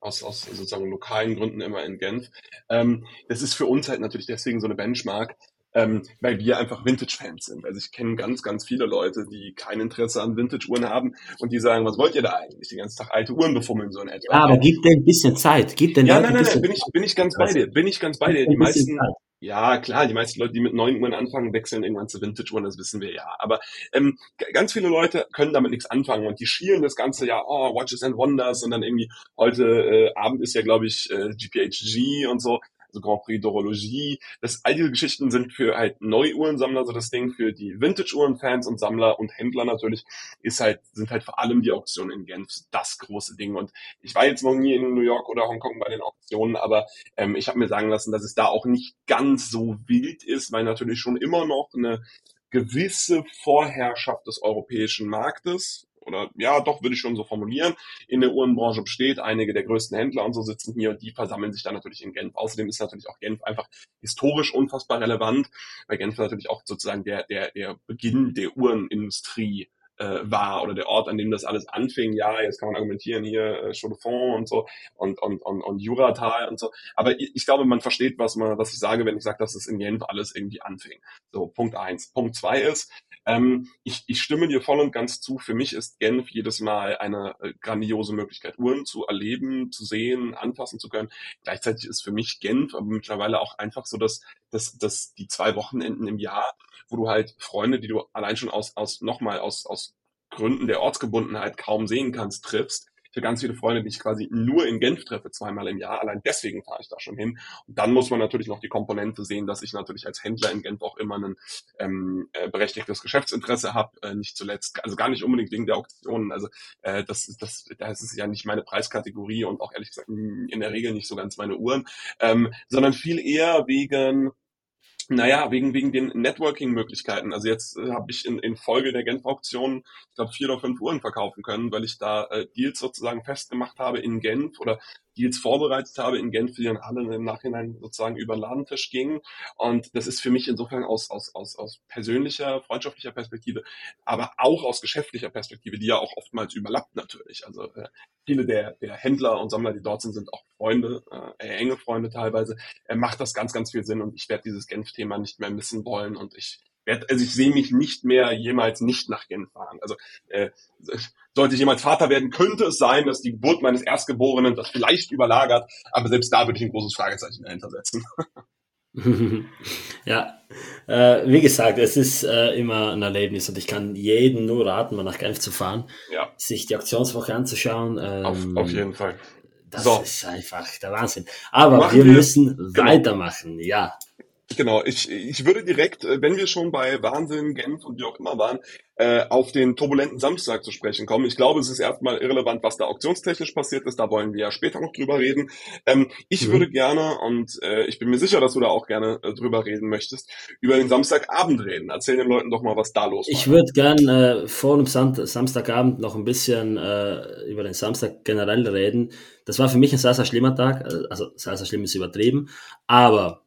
aus, aus sozusagen lokalen Gründen immer in Genf. Ähm, das ist für uns halt natürlich deswegen so eine Benchmark, ähm, weil wir einfach Vintage-Fans sind. Also ich kenne ganz, ganz viele Leute, die kein Interesse an Vintage-Uhren haben und die sagen, was wollt ihr da eigentlich? Den ganzen Tag alte Uhren befummeln, so in etwa. Ja, aber gib denen ein bisschen Zeit. Gib den ja, nein, nein, nein, bin ich, bin ich ganz bei dir. Bin ich ganz bei dir. Die meisten, Zeit. ja, klar, die meisten Leute, die mit neuen Uhren anfangen, wechseln irgendwann zu Vintage-Uhren, das wissen wir ja. Aber ähm, ganz viele Leute können damit nichts anfangen und die schielen das ganze Jahr, oh, Watches and Wonders und dann irgendwie heute äh, Abend ist ja, glaube ich, äh, GPHG und so also Grand Prix d'Horologie. Das, all diese Geschichten sind für halt Neuuhrensammler so das Ding, für die Vintage-Uhren-Fans und Sammler und Händler natürlich ist halt, sind halt vor allem die Auktionen in Genf das große Ding. Und ich war jetzt noch nie in New York oder Hongkong bei den Auktionen, aber ähm, ich habe mir sagen lassen, dass es da auch nicht ganz so wild ist, weil natürlich schon immer noch eine gewisse Vorherrschaft des europäischen Marktes oder ja, doch würde ich schon so formulieren, in der Uhrenbranche besteht. Einige der größten Händler und so sitzen hier und die versammeln sich dann natürlich in Genf. Außerdem ist natürlich auch Genf einfach historisch unfassbar relevant, weil Genf natürlich auch sozusagen der, der, der Beginn der Uhrenindustrie äh, war oder der Ort, an dem das alles anfing. Ja, jetzt kann man argumentieren hier äh, und so und, und, und, und Juratal und so. Aber ich, ich glaube, man versteht, was man, was ich sage, wenn ich sage, dass es in Genf alles irgendwie anfing. So, Punkt eins. Punkt zwei ist, ähm, ich, ich stimme dir voll und ganz zu. Für mich ist Genf jedes Mal eine äh, grandiose Möglichkeit, Uhren zu erleben, zu sehen, anfassen zu können. Gleichzeitig ist für mich Genf aber mittlerweile auch einfach so, dass, dass, dass die zwei Wochenenden im Jahr, wo du halt Freunde, die du allein schon aus, aus nochmal aus, aus Gründen der Ortsgebundenheit kaum sehen kannst, triffst, für ganz viele Freunde, die ich quasi nur in Genf treffe, zweimal im Jahr. Allein deswegen fahre ich da schon hin. Und dann muss man natürlich noch die Komponente sehen, dass ich natürlich als Händler in Genf auch immer ein ähm, äh, berechtigtes Geschäftsinteresse habe. Äh, nicht zuletzt, also gar nicht unbedingt wegen der Auktionen. Also äh, das, das, das ist ja nicht meine Preiskategorie und auch ehrlich gesagt in der Regel nicht so ganz meine Uhren, ähm, sondern viel eher wegen naja, wegen, wegen den Networking-Möglichkeiten. Also jetzt äh, habe ich in, in Folge der Genf-Auktion, ich glaube, vier oder fünf Uhren verkaufen können, weil ich da äh, Deals sozusagen festgemacht habe in Genf oder Deals vorbereitet habe in Genf, die dann alle im Nachhinein sozusagen über den Ladentisch gingen. Und das ist für mich insofern aus, aus, aus, aus persönlicher, freundschaftlicher Perspektive, aber auch aus geschäftlicher Perspektive, die ja auch oftmals überlappt natürlich. Also äh, viele der, der Händler und Sammler, die dort sind, sind auch Freunde, äh, enge Freunde teilweise. Er macht das ganz, ganz viel Sinn und ich werde dieses Genf-Thema nicht mehr missen wollen und ich also ich sehe mich nicht mehr jemals nicht nach Genf fahren. Also äh, sollte ich jemals Vater werden, könnte es sein, dass die Geburt meines Erstgeborenen das vielleicht überlagert, aber selbst da würde ich ein großes Fragezeichen dahinter setzen. ja, äh, wie gesagt, es ist äh, immer ein Erlebnis und ich kann jedem nur raten, mal nach Genf zu fahren, ja. sich die Aktionswoche anzuschauen. Ähm, auf, auf jeden Fall. Das so. ist einfach der Wahnsinn. Aber wir, wir, müssen genau. weitermachen, ja. Genau, ich, ich würde direkt, äh, wenn wir schon bei Wahnsinn, Genf und wie auch immer waren, äh, auf den turbulenten Samstag zu sprechen kommen. Ich glaube, es ist erstmal irrelevant, was da auktionstechnisch passiert ist. Da wollen wir ja später noch drüber reden. Ähm, ich mhm. würde gerne, und äh, ich bin mir sicher, dass du da auch gerne äh, drüber reden möchtest, über den Samstagabend reden. Erzähl den Leuten doch mal, was da los war. Ich würde gerne vor dem Sam Samstagabend noch ein bisschen über den Samstag generell reden. Das war für mich ein sehr, sehr schlimmer Tag. Also sehr, sehr schlimm ist übertrieben. Aber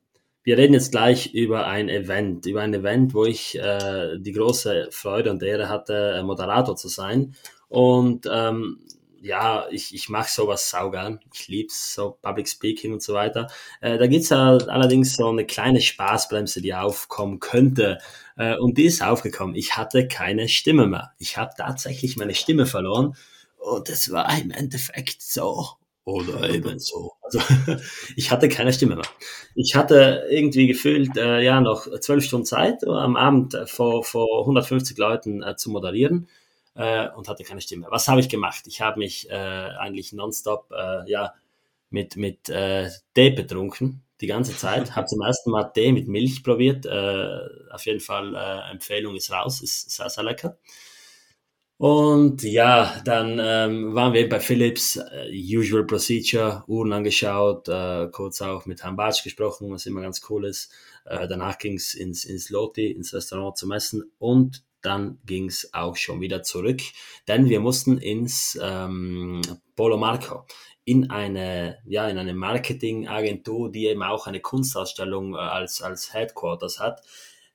wir reden jetzt gleich über ein Event, über ein Event, wo ich äh, die große Freude und Ehre hatte, äh, Moderator zu sein. Und ähm, ja, ich, ich mache sowas saugern. Ich lieb's, so Public Speaking und so weiter. Äh, da gibt's halt allerdings so eine kleine Spaßbremse, die aufkommen könnte. Äh, und die ist aufgekommen. Ich hatte keine Stimme mehr. Ich habe tatsächlich meine Stimme verloren. Und es war im Endeffekt so oder eben so. Also ich hatte keine Stimme mehr. Ich hatte irgendwie gefühlt äh, ja noch zwölf Stunden Zeit äh, am Abend äh, vor, vor 150 Leuten äh, zu moderieren äh, und hatte keine Stimme. Was habe ich gemacht? Ich habe mich äh, eigentlich nonstop ja mit mit Tee betrunken die ganze Zeit. Habe zum ersten Mal Tee mit Milch probiert. Auf jeden Fall Empfehlung ist raus, ist sehr sehr lecker. Und ja, dann ähm, waren wir bei Philips, äh, Usual Procedure, Uhren angeschaut, äh, kurz auch mit Herrn Bartsch gesprochen, was immer ganz cool ist. Äh, danach ging's ins, ins Loti, ins Restaurant zum Essen und dann ging's auch schon wieder zurück, denn wir mussten ins ähm, Polo Marco, in eine, ja, in eine Marketingagentur, die eben auch eine Kunstausstellung äh, als, als Headquarters hat.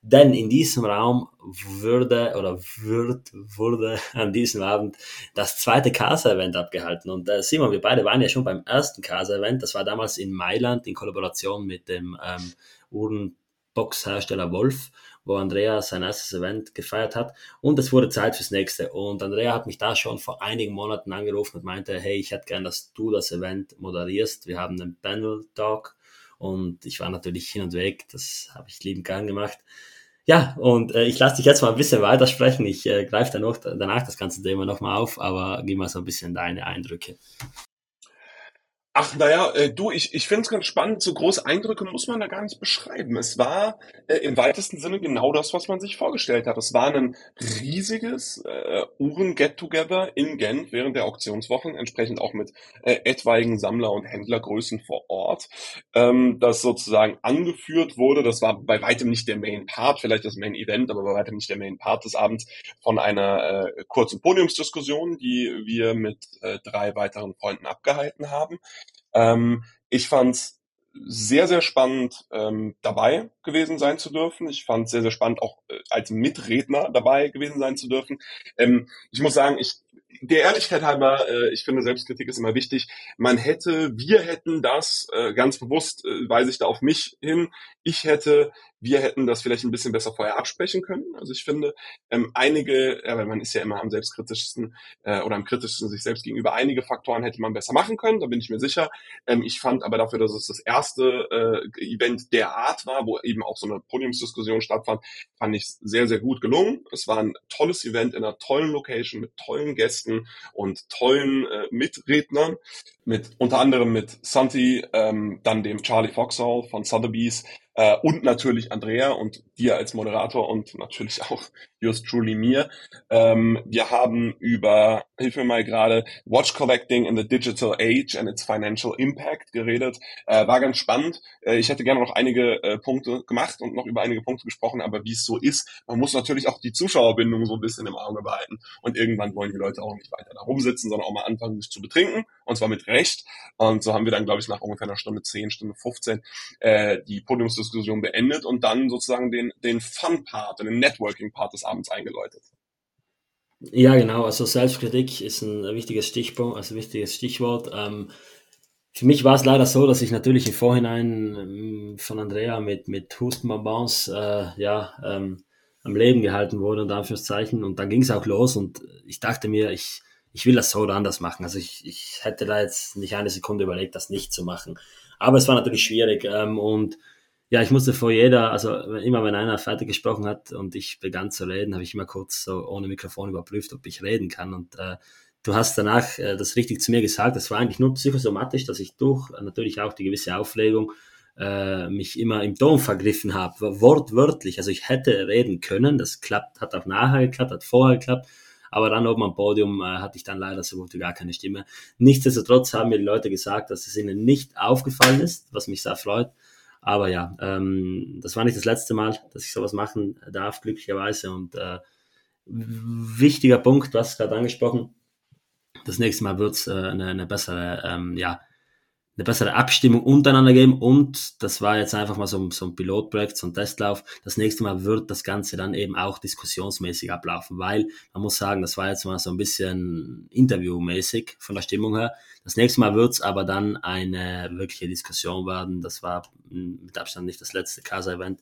Denn in diesem Raum würde oder wird, wurde an diesem Abend das zweite Casa-Event abgehalten. Und äh, Simon, wir beide waren ja schon beim ersten Casa-Event. Das war damals in Mailand in Kollaboration mit dem ähm, Uhrenboxhersteller Wolf, wo Andrea sein erstes Event gefeiert hat. Und es wurde Zeit fürs nächste. Und Andrea hat mich da schon vor einigen Monaten angerufen und meinte, hey, ich hätte gern, dass du das Event moderierst. Wir haben einen Panel-Talk. Und ich war natürlich hin und weg. Das habe ich liebend gern gemacht. Ja, und äh, ich lasse dich jetzt mal ein bisschen weitersprechen. Ich äh, greife dann noch, danach das ganze Thema nochmal auf, aber gib mal so ein bisschen deine Eindrücke. Ach, naja, äh, du, ich, ich finde es ganz spannend. So große Eindrücke muss man da gar nicht beschreiben. Es war äh, im weitesten Sinne genau das, was man sich vorgestellt hat. Es war ein riesiges äh, Uhren-Get-Together in Genf während der Auktionswochen, entsprechend auch mit äh, etwaigen Sammler- und Händlergrößen vor Ort, ähm, das sozusagen angeführt wurde. Das war bei weitem nicht der Main Part, vielleicht das Main Event, aber bei weitem nicht der Main Part des Abends von einer äh, kurzen Podiumsdiskussion, die wir mit äh, drei weiteren Freunden abgehalten haben. Ähm, ich fand's sehr, sehr spannend, ähm, dabei gewesen sein zu dürfen. Ich fand sehr, sehr spannend, auch äh, als Mitredner dabei gewesen sein zu dürfen. Ähm, ich muss sagen, ich der Ehrlichkeit halber, äh, ich finde, Selbstkritik ist immer wichtig. Man hätte, wir hätten das, äh, ganz bewusst äh, weise ich da auf mich hin, ich hätte, wir hätten das vielleicht ein bisschen besser vorher absprechen können. Also ich finde, ähm, einige, ja, weil man ist ja immer am selbstkritischsten äh, oder am kritischsten sich selbst gegenüber, einige Faktoren hätte man besser machen können, da bin ich mir sicher. Ähm, ich fand aber dafür, dass es das erste äh, Event der Art war, wo eben auch so eine Podiumsdiskussion stattfand, fand ich sehr, sehr gut gelungen. Es war ein tolles Event in einer tollen Location mit tollen Gästen und tollen äh, Mitrednern, mit unter anderem mit Santi, ähm, dann dem Charlie Foxhall von Sotheby's, äh, und natürlich Andrea und dir als Moderator und natürlich auch yours truly mir. Ähm, wir haben über, hilf mir mal gerade, Watch Collecting in the Digital Age and its Financial Impact geredet. Äh, war ganz spannend. Äh, ich hätte gerne noch einige äh, Punkte gemacht und noch über einige Punkte gesprochen, aber wie es so ist, man muss natürlich auch die Zuschauerbindung so ein bisschen im Auge behalten. Und irgendwann wollen die Leute auch nicht weiter da rumsitzen, sondern auch mal anfangen, sich zu betrinken. Und zwar mit Recht. Und so haben wir dann, glaube ich, nach ungefähr einer Stunde 10, Stunde 15 äh, die Podiumsdiskussion beendet und dann sozusagen den, den Fun-Part, den Networking-Part des abends eingeläutet. Ja, genau. Also Selbstkritik ist ein wichtiges Stichpunkt, also wichtiges Stichwort. Ähm, für mich war es leider so, dass ich natürlich im Vorhinein ähm, von Andrea mit, mit Hustenbonbons äh, ja, ähm, am Leben gehalten wurde, und Anführungszeichen. Und dann ging es auch los und ich dachte mir, ich, ich will das so oder anders machen. Also ich, ich hätte da jetzt nicht eine Sekunde überlegt, das nicht zu machen. Aber es war natürlich schwierig ähm, und ja, ich musste vor jeder, also immer wenn einer fertig gesprochen hat und ich begann zu reden, habe ich immer kurz so ohne Mikrofon überprüft, ob ich reden kann. Und äh, du hast danach äh, das richtig zu mir gesagt. Das war eigentlich nur psychosomatisch, dass ich durch natürlich auch die gewisse Aufregung äh, mich immer im Ton vergriffen habe, wortwörtlich. Also ich hätte reden können, das klappt, hat auch nachher geklappt, hat vorher geklappt. Aber dann oben am Podium äh, hatte ich dann leider so gut wie gar keine Stimme. Nichtsdestotrotz haben mir die Leute gesagt, dass es ihnen nicht aufgefallen ist, was mich sehr freut. Aber ja, ähm, das war nicht das letzte Mal, dass ich sowas machen darf, glücklicherweise. Und äh, wichtiger Punkt, du hast es gerade angesprochen, das nächste Mal wird es äh, eine, eine bessere, ähm, ja, eine bessere Abstimmung untereinander geben und das war jetzt einfach mal so, so ein Pilotprojekt, so ein Testlauf. Das nächste Mal wird das Ganze dann eben auch diskussionsmäßig ablaufen, weil man muss sagen, das war jetzt mal so ein bisschen interviewmäßig von der Stimmung her. Das nächste Mal wird es aber dann eine wirkliche Diskussion werden. Das war mit Abstand nicht das letzte Casa-Event.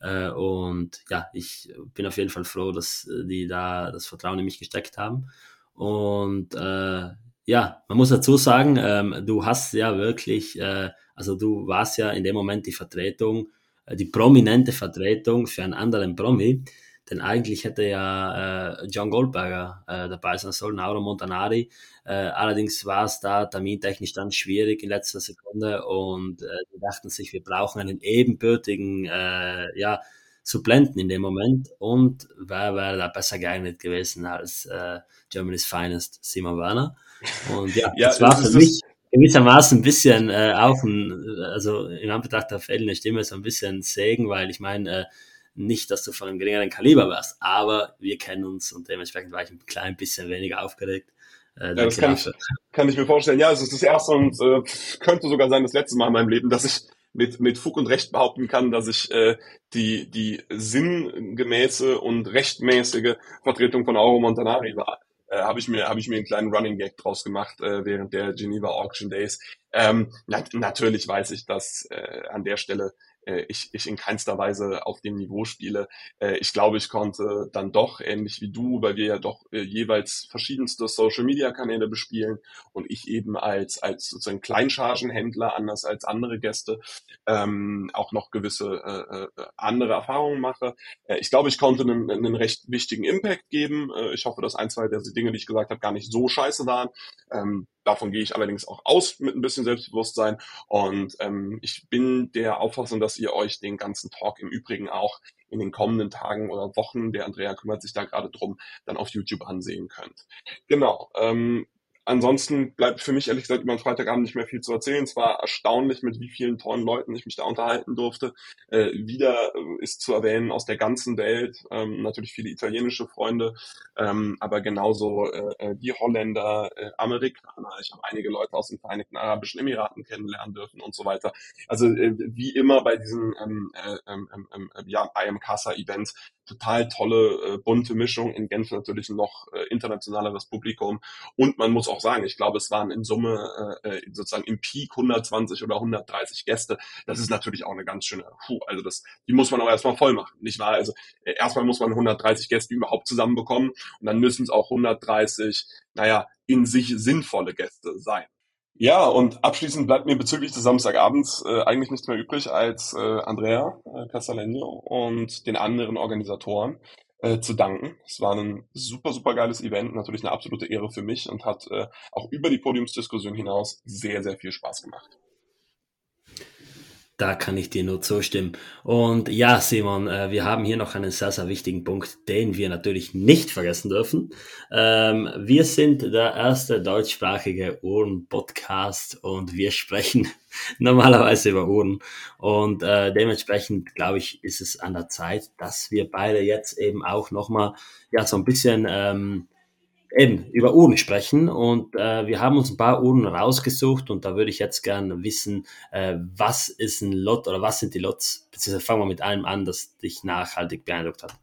Äh, und ja, ich bin auf jeden Fall froh, dass die da das Vertrauen in mich gesteckt haben. Und äh, ja, man muss dazu sagen, ähm, du hast ja wirklich, äh, also du warst ja in dem Moment die Vertretung, äh, die prominente Vertretung für einen anderen Promi, denn eigentlich hätte ja äh, John Goldberger äh, dabei sein sollen, Nauro Montanari. Äh, allerdings war es da termintechnisch dann schwierig in letzter Sekunde und äh, die dachten sich, wir brauchen einen ebenbürtigen, äh, ja, Supplenten in dem Moment und wer wäre da besser geeignet gewesen als äh, Germany's Finest, Simon Werner. Und ja, ja das war für mich gewissermaßen ein bisschen äh, auch ein, also in Anbetracht der fehlenden Stimme so ein bisschen Segen, weil ich meine, äh, nicht, dass du von einem geringeren Kaliber warst, aber wir kennen uns und dementsprechend war ich ein klein bisschen weniger aufgeregt. Äh, ja, das kann ich, kann ich, mir vorstellen. Ja, es ist das erste und äh, könnte sogar sein das letzte Mal in meinem Leben, dass ich mit, mit Fug und Recht behaupten kann, dass ich äh, die, die sinngemäße und rechtmäßige Vertretung von Auro Montanari war äh, habe ich mir habe ich mir einen kleinen Running Gag draus gemacht äh, während der Geneva Auction Days. Ähm, na, natürlich weiß ich, dass äh, an der Stelle äh, ich, ich in keinster Weise auf dem Niveau spiele. Äh, ich glaube, ich konnte dann doch, ähnlich wie du, weil wir ja doch äh, jeweils verschiedenste Social-Media-Kanäle bespielen und ich eben als, als sozusagen Kleinchargenhändler, anders als andere Gäste, ähm, auch noch gewisse äh, äh, andere Erfahrungen mache. Äh, ich glaube, ich konnte einen, einen recht wichtigen Impact geben. Äh, ich hoffe, dass ein, zwei der Dinge, die ich gesagt habe, gar nicht so scheiße waren. Ähm, davon gehe ich allerdings auch aus mit ein bisschen Selbstbewusstsein. Und ähm, ich bin der Auffassung, dass ihr euch den ganzen Talk im Übrigen auch in den kommenden Tagen oder Wochen, der Andrea kümmert sich da gerade drum, dann auf YouTube ansehen könnt. Genau. Ähm, Ansonsten bleibt für mich ehrlich gesagt über den Freitagabend nicht mehr viel zu erzählen. Es war erstaunlich, mit wie vielen tollen Leuten ich mich da unterhalten durfte. Äh, wieder äh, ist zu erwähnen aus der ganzen Welt, ähm, natürlich viele italienische Freunde, ähm, aber genauso äh, äh die Holländer, äh, Amerikaner. Ich habe einige Leute aus den Vereinigten Arabischen Emiraten kennenlernen dürfen und so weiter. Also äh, wie immer bei diesen ähm, äh, ähm, ähm, ähm ja, I am Casa Events total tolle, äh, bunte Mischung. In Genf natürlich noch äh, internationaleres Publikum. Und man muss auch sagen, ich glaube, es waren in Summe äh, äh sozusagen im Peak 120 oder 130 Gäste. Das ist natürlich auch eine ganz schöne, puh, also das, die muss man auch erstmal voll machen, nicht wahr? Also äh, erstmal muss man 130 Gäste überhaupt zusammenbekommen und dann müssen es auch 130, naja, in sich sinnvolle Gäste sein. Ja, und abschließend bleibt mir bezüglich des Samstagabends äh, eigentlich nichts mehr übrig, als äh, Andrea äh, Casalegno und den anderen Organisatoren äh, zu danken. Es war ein super, super geiles Event, natürlich eine absolute Ehre für mich und hat äh, auch über die Podiumsdiskussion hinaus sehr, sehr viel Spaß gemacht. Da kann ich dir nur zustimmen. Und ja, Simon, äh, wir haben hier noch einen sehr, sehr wichtigen Punkt, den wir natürlich nicht vergessen dürfen. Ähm, wir sind der erste deutschsprachige Uhren-Podcast und wir sprechen normalerweise über Uhren. Und äh, dementsprechend, glaube ich, ist es an der Zeit, dass wir beide jetzt eben auch nochmal ja, so ein bisschen ähm, eben über Uhren sprechen und äh, wir haben uns ein paar Uhren rausgesucht und da würde ich jetzt gerne wissen, äh, was ist ein Lot oder was sind die Lots, beziehungsweise fangen wir mit einem an, das dich nachhaltig beeindruckt hat.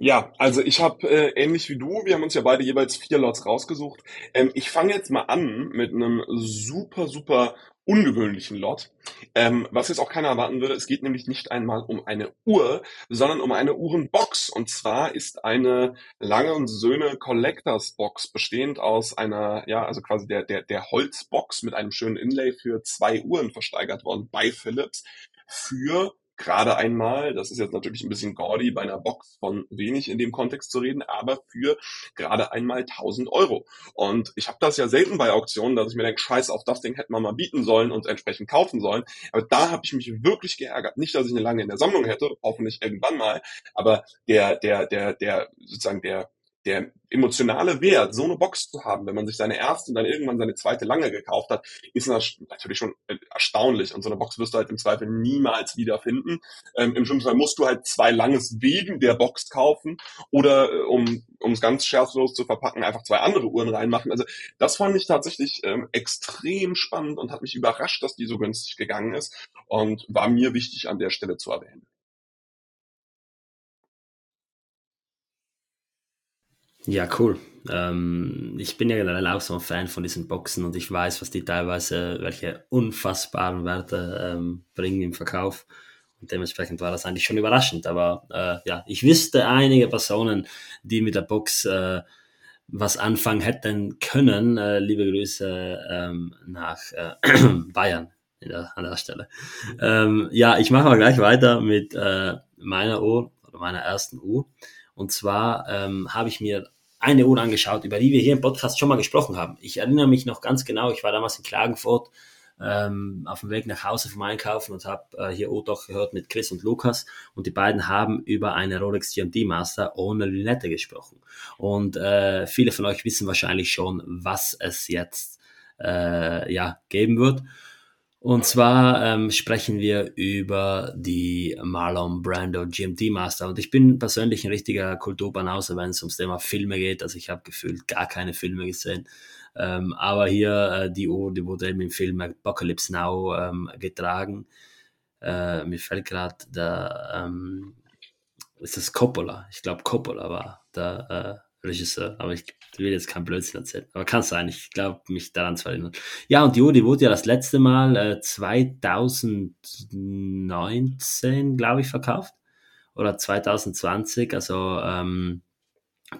Ja, also ich habe äh, ähnlich wie du, wir haben uns ja beide jeweils vier Lots rausgesucht. Ähm, ich fange jetzt mal an mit einem super, super ungewöhnlichen Lot, ähm, was jetzt auch keiner erwarten würde. Es geht nämlich nicht einmal um eine Uhr, sondern um eine Uhrenbox. Und zwar ist eine Lange und Söhne Collectors Box bestehend aus einer, ja, also quasi der, der, der Holzbox mit einem schönen Inlay für zwei Uhren versteigert worden bei Philips für gerade einmal, das ist jetzt natürlich ein bisschen gaudy, bei einer Box von wenig in dem Kontext zu reden, aber für gerade einmal 1000 Euro. Und ich habe das ja selten bei Auktionen, dass ich mir denke, scheiße, auf das Ding hätte man mal bieten sollen und entsprechend kaufen sollen. Aber da habe ich mich wirklich geärgert. Nicht, dass ich eine lange in der Sammlung hätte, hoffentlich irgendwann mal, aber der, der, der, der, sozusagen der, der emotionale Wert, so eine Box zu haben, wenn man sich seine erste und dann irgendwann seine zweite lange gekauft hat, ist natürlich schon äh, erstaunlich. Und so eine Box wirst du halt im Zweifel niemals wiederfinden. Ähm, Im schlimmsten Fall musst du halt zwei langes wegen der Box kaufen oder äh, um um es ganz scherzlos zu verpacken, einfach zwei andere Uhren reinmachen. Also das fand ich tatsächlich ähm, extrem spannend und hat mich überrascht, dass die so günstig gegangen ist und war mir wichtig an der Stelle zu erwähnen. Ja, cool. Ähm, ich bin ja generell auch so ein Fan von diesen Boxen und ich weiß, was die teilweise, welche unfassbaren Werte ähm, bringen im Verkauf. Und dementsprechend war das eigentlich schon überraschend. Aber äh, ja, ich wüsste einige Personen, die mit der Box äh, was anfangen hätten können. Äh, liebe Grüße ähm, nach äh, Bayern der, an der Stelle. Ähm, ja, ich mache aber gleich weiter mit äh, meiner Uhr oder meiner ersten Uhr. Und zwar ähm, habe ich mir eine Uhr angeschaut, über die wir hier im Podcast schon mal gesprochen haben. Ich erinnere mich noch ganz genau, ich war damals in Klagenfurt ähm, auf dem Weg nach Hause vom Einkaufen und habe äh, hier O-Doch gehört mit Chris und Lukas und die beiden haben über eine Rolex GMT Master ohne Lünette gesprochen. Und äh, viele von euch wissen wahrscheinlich schon, was es jetzt äh, ja, geben wird. Und zwar ähm, sprechen wir über die Marlon Brando GMT Master. Und ich bin persönlich ein richtiger Kulturbanause, wenn es ums Thema Filme geht. Also ich habe gefühlt gar keine Filme gesehen. Ähm, aber hier äh, die Uhr, die wurde eben im Film Apocalypse Now ähm, getragen. Äh, mir fällt gerade der, ähm, ist das Coppola? Ich glaube Coppola war der äh, Regisseur, aber ich will jetzt kein Blödsinn erzählen. Aber kann sein, ich glaube, mich daran zu erinnern. Ja, und die wurde ja das letzte Mal äh, 2019, glaube ich, verkauft. Oder 2020, also ähm,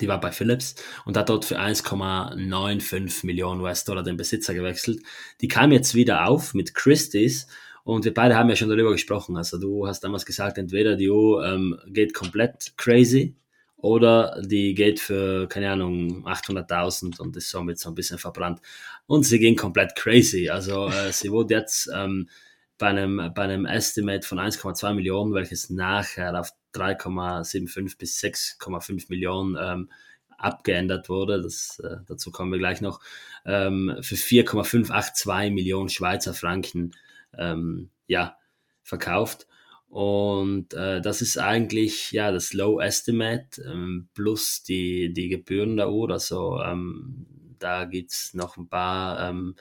die war bei Philips und hat dort für 1,95 Millionen US-Dollar den Besitzer gewechselt. Die kam jetzt wieder auf mit Christie's und wir beide haben ja schon darüber gesprochen. Also du hast damals gesagt, entweder die Uhr ähm, geht komplett crazy oder die geht für, keine Ahnung, 800.000 und ist somit so ein bisschen verbrannt. Und sie ging komplett crazy. Also äh, sie wurde jetzt ähm, bei, einem, bei einem Estimate von 1,2 Millionen, welches nachher auf 3,75 bis 6,5 Millionen ähm, abgeändert wurde, das, äh, dazu kommen wir gleich noch, ähm, für 4,582 Millionen Schweizer Franken ähm, ja, verkauft. Und äh, das ist eigentlich ja das Low Estimate ähm, plus die, die Gebühren der Uhr. Also ähm, da gibt's noch ein paar ähm,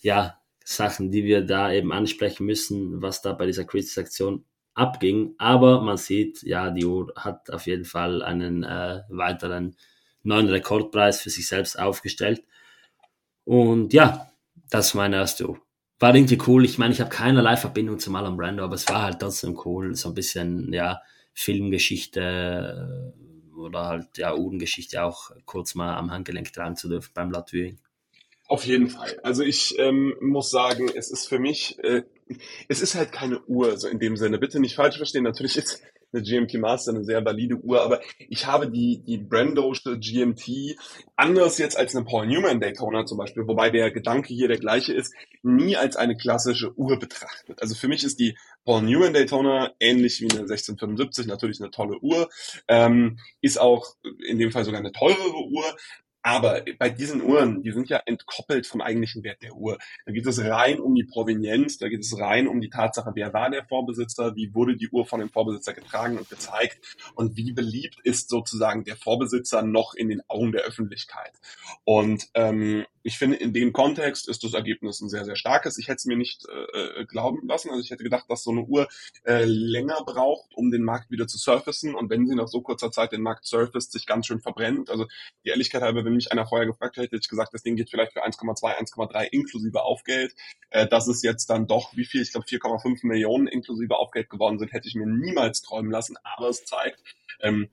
ja, Sachen, die wir da eben ansprechen müssen, was da bei dieser Quiz-Sektion abging. Aber man sieht, ja, die Uhr hat auf jeden Fall einen äh, weiteren neuen Rekordpreis für sich selbst aufgestellt. Und ja, das ist meine erste Uhr war irgendwie cool. Ich meine, ich habe keinerlei Verbindung zu Marlon Brando, aber es war halt trotzdem cool, so ein bisschen, ja, Filmgeschichte äh, oder halt, ja, Udengeschichte auch kurz mal am Handgelenk tragen zu dürfen beim Latviering. Auf jeden Fall. Also ich ähm, muss sagen, es ist für mich, äh, es ist halt keine Uhr, so in dem Sinne. Bitte nicht falsch verstehen. Natürlich ist eine GMT Master eine sehr valide Uhr, aber ich habe die, die Brandosche GMT anders jetzt als eine Paul Newman Daytona zum Beispiel, wobei der Gedanke hier der gleiche ist, nie als eine klassische Uhr betrachtet. Also für mich ist die Paul Newman Daytona ähnlich wie eine 1675 natürlich eine tolle Uhr, ähm, ist auch in dem Fall sogar eine teurere Uhr, aber bei diesen Uhren, die sind ja entkoppelt vom eigentlichen Wert der Uhr. Da geht es rein um die Provenienz, da geht es rein um die Tatsache, wer war der Vorbesitzer, wie wurde die Uhr von dem Vorbesitzer getragen und gezeigt und wie beliebt ist sozusagen der Vorbesitzer noch in den Augen der Öffentlichkeit. Und ähm, ich finde, in dem Kontext ist das Ergebnis ein sehr, sehr starkes. Ich hätte es mir nicht äh, äh, glauben lassen. Also ich hätte gedacht, dass so eine Uhr äh, länger braucht, um den Markt wieder zu surfacen. Und wenn sie nach so kurzer Zeit den Markt surfaced, sich ganz schön verbrennt. Also die Ehrlichkeit halber, wenn mich einer vorher gefragt hätte, hätte ich gesagt, das Ding geht vielleicht für 1,2, 1,3 inklusive Aufgeld. Äh, dass es jetzt dann doch, wie viel, ich glaube 4,5 Millionen inklusive Aufgeld geworden sind, hätte ich mir niemals träumen lassen. Aber es zeigt, ähm,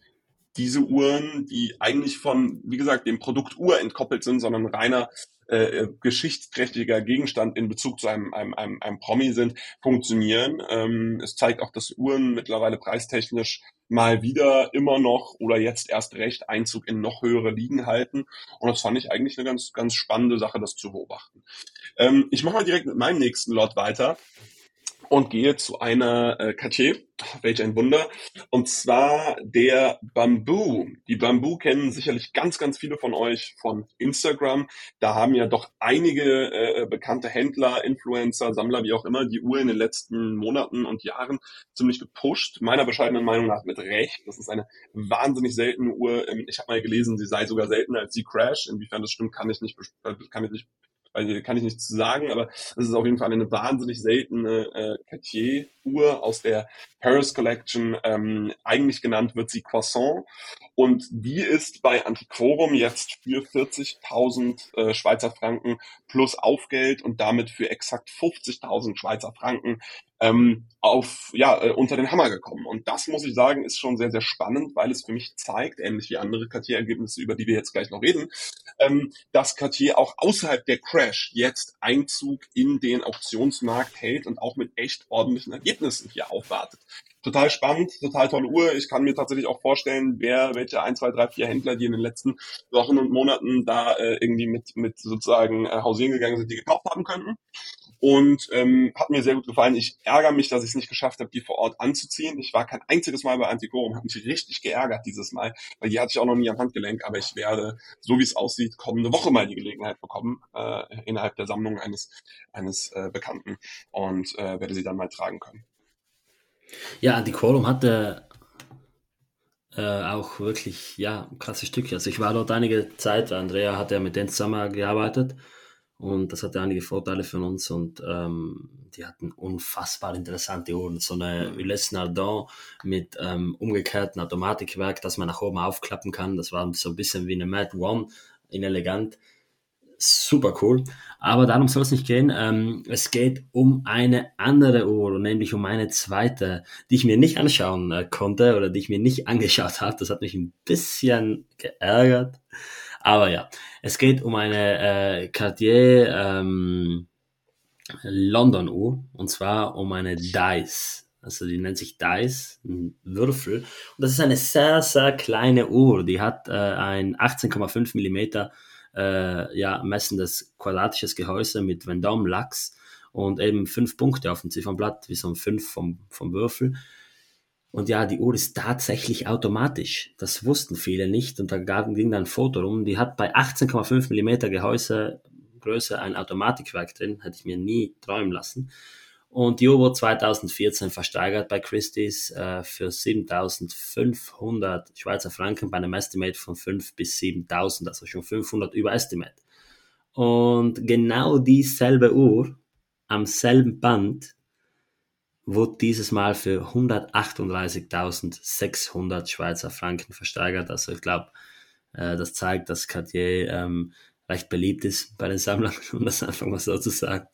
diese Uhren, die eigentlich von, wie gesagt, dem Produkt Uhr entkoppelt sind, sondern reiner äh, geschichtsträchtiger Gegenstand in Bezug zu einem, einem, einem, einem Promi sind, funktionieren. Ähm, es zeigt auch, dass Uhren mittlerweile preistechnisch mal wieder immer noch oder jetzt erst recht Einzug in noch höhere Ligen halten. Und das fand ich eigentlich eine ganz, ganz spannende Sache, das zu beobachten. Ähm, ich mache mal direkt mit meinem nächsten Lot weiter und gehe zu einer äh, Cartier, welch ein Wunder, und zwar der Bamboo. Die Bamboo kennen sicherlich ganz, ganz viele von euch von Instagram. Da haben ja doch einige äh, bekannte Händler, Influencer, Sammler, wie auch immer, die Uhr in den letzten Monaten und Jahren ziemlich gepusht. Meiner bescheidenen Meinung nach mit Recht. Das ist eine wahnsinnig seltene Uhr. Ähm, ich habe mal gelesen, sie sei sogar seltener als die Crash. Inwiefern das stimmt, kann ich nicht, kann ich nicht weil kann ich nichts zu sagen, aber es ist auf jeden Fall eine wahnsinnig seltene äh, Cartier-Uhr aus der Paris Collection. Ähm, eigentlich genannt wird sie Croissant und die ist bei Antiquorum jetzt für 40.000 äh, Schweizer Franken plus Aufgeld und damit für exakt 50.000 Schweizer Franken ähm, auf ja äh, unter den Hammer gekommen. Und das muss ich sagen, ist schon sehr sehr spannend, weil es für mich zeigt, ähnlich wie andere Cartier-Ergebnisse, über die wir jetzt gleich noch reden, ähm, dass Cartier auch außerhalb der Crash jetzt Einzug in den Auktionsmarkt hält und auch mit echt ordentlichen Ergebnissen hier aufwartet. Total spannend, total tolle Uhr. Ich kann mir tatsächlich auch vorstellen, wer welche ein, zwei, drei, vier Händler, die in den letzten Wochen und Monaten da äh, irgendwie mit mit sozusagen äh, hausieren gegangen sind, die gekauft haben könnten und ähm, hat mir sehr gut gefallen. Ich ärgere mich, dass ich es nicht geschafft habe, die vor Ort anzuziehen. Ich war kein einziges Mal bei Antiquorum, habe mich richtig geärgert dieses Mal, weil die hatte ich auch noch nie am Handgelenk, aber ich werde, so wie es aussieht, kommende Woche mal die Gelegenheit bekommen, äh, innerhalb der Sammlung eines, eines äh, Bekannten und äh, werde sie dann mal tragen können. Ja, Antiquorum hatte äh, auch wirklich, ja, krasse Stücke. Also ich war dort einige Zeit, Andrea hat ja mit denen zusammengearbeitet und das hatte einige Vorteile für uns und ähm, die hatten unfassbar interessante Uhren. So eine Ulysse Nardin mit ähm, umgekehrtem Automatikwerk, das man nach oben aufklappen kann. Das war so ein bisschen wie eine Mad One in elegant. Super cool. Aber darum soll es nicht gehen. Ähm, es geht um eine andere Uhr, nämlich um eine zweite, die ich mir nicht anschauen äh, konnte oder die ich mir nicht angeschaut habe. Das hat mich ein bisschen geärgert. Aber ja, es geht um eine äh, Cartier ähm, London Uhr und zwar um eine Dice Also die nennt sich Dice, ein Würfel. Und das ist eine sehr, sehr kleine Uhr. Die hat äh, ein 18,5 Millimeter äh, ja, messendes quadratisches Gehäuse mit Vendôme-Lachs und eben fünf Punkte auf dem Ziffernblatt, wie so ein fünf vom, vom Würfel. Und ja, die Uhr ist tatsächlich automatisch. Das wussten viele nicht. Und da ging dann ein Foto rum. Die hat bei 18,5 Millimeter Gehäuse Größe ein Automatikwerk drin. Hätte ich mir nie träumen lassen. Und die Uhr wurde 2014 versteigert bei Christie's äh, für 7500 Schweizer Franken bei einem Estimate von 5 bis 7000, also schon 500 über Estimate. Und genau dieselbe Uhr am selben Band wurde dieses Mal für 138.600 Schweizer Franken versteigert. Also ich glaube, äh, das zeigt, dass Cartier ähm, recht beliebt ist bei den Sammlern, um das einfach mal so zu sagen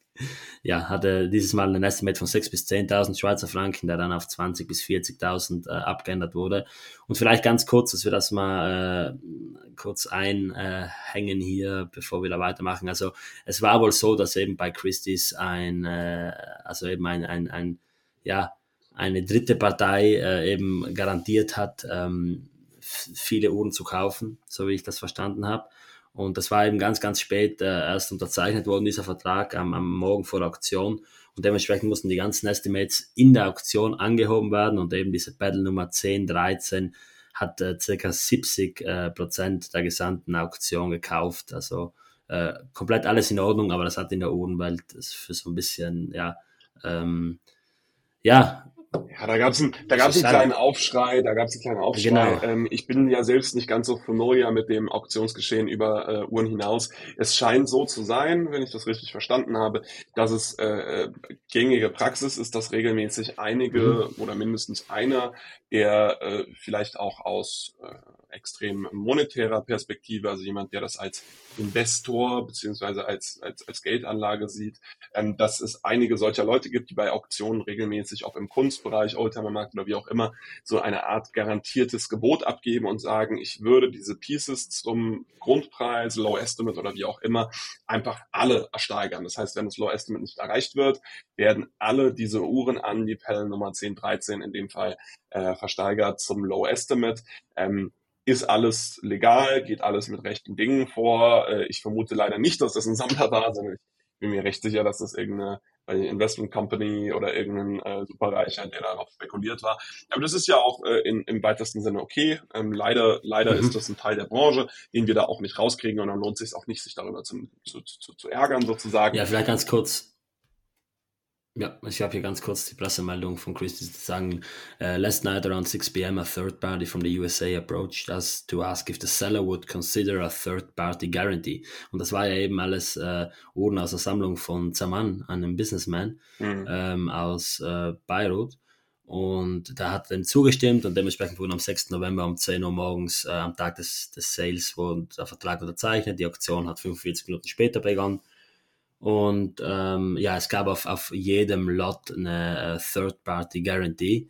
ja, hatte dieses Mal ein Estimate von 6.000 bis 10.000 Schweizer Franken, der dann auf 20.000 bis 40.000 äh, abgeändert wurde. Und vielleicht ganz kurz, dass wir das mal äh, kurz einhängen hier, bevor wir da weitermachen. Also es war wohl so, dass eben bei Christie's ein, äh, also eben ein, ein, ein ja, eine dritte Partei äh, eben garantiert hat, ähm, viele Uhren zu kaufen, so wie ich das verstanden habe. Und das war eben ganz, ganz spät äh, erst unterzeichnet worden, dieser Vertrag am, am Morgen vor der Auktion. Und dementsprechend mussten die ganzen Estimates in der Auktion angehoben werden. Und eben diese Battle Nummer 10, 13 hat äh, circa 70 äh, Prozent der gesamten Auktion gekauft. Also äh, komplett alles in Ordnung, aber das hat in der Uhrenwelt für so ein bisschen, ja, ähm, ja, ja, da gab's einen, da gab's einen kleinen Aufschrei, da gab's einen kleinen Aufschrei. Genau. Ähm, ich bin ja selbst nicht ganz so familiar mit dem Auktionsgeschehen über äh, Uhren hinaus. Es scheint so zu sein, wenn ich das richtig verstanden habe, dass es äh, äh gängige Praxis ist, dass regelmäßig einige mhm. oder mindestens einer, der äh, vielleicht auch aus äh, extrem monetärer Perspektive, also jemand, der das als Investor beziehungsweise als, als, als Geldanlage sieht, ähm, dass es einige solcher Leute gibt, die bei Auktionen regelmäßig auch im Kunstbereich, Oldtimermarkt oder wie auch immer, so eine Art garantiertes Gebot abgeben und sagen, ich würde diese Pieces zum Grundpreis, Low Estimate oder wie auch immer, einfach alle ersteigern. Das heißt, wenn das Low Estimate nicht erreicht wird, werden alle diese Uhren an die Pell Nummer 1013 in dem Fall äh, versteigert zum Low Estimate. Ähm, ist alles legal, geht alles mit rechten Dingen vor. Äh, ich vermute leider nicht, dass das ein Sammler war, sondern ich bin mir recht sicher, dass das irgendeine Investment Company oder irgendein äh, Superreicher, der darauf spekuliert war. Aber das ist ja auch äh, in, im weitesten Sinne okay. Ähm, leider leider mhm. ist das ein Teil der Branche, den wir da auch nicht rauskriegen und dann lohnt es sich auch nicht, sich darüber zu, zu, zu, zu ärgern sozusagen. Ja, vielleicht ganz kurz ja, ich habe hier ganz kurz die Pressemeldung von Christie zu sagen. Uh, last night around 6 p.m. a third party from the USA approached us to ask if the seller would consider a third party guarantee. Und das war ja eben alles äh, Uhren aus der Sammlung von Zaman, einem Businessman mhm. ähm, aus äh, Beirut. Und da hat er zugestimmt und dementsprechend wurden am 6. November um 10 Uhr morgens äh, am Tag des, des Sales wurde der Vertrag unterzeichnet. Die Auktion hat 45 Minuten später begonnen. Und ähm, ja, es gab auf, auf jedem Lot eine äh, Third-Party-Guarantee.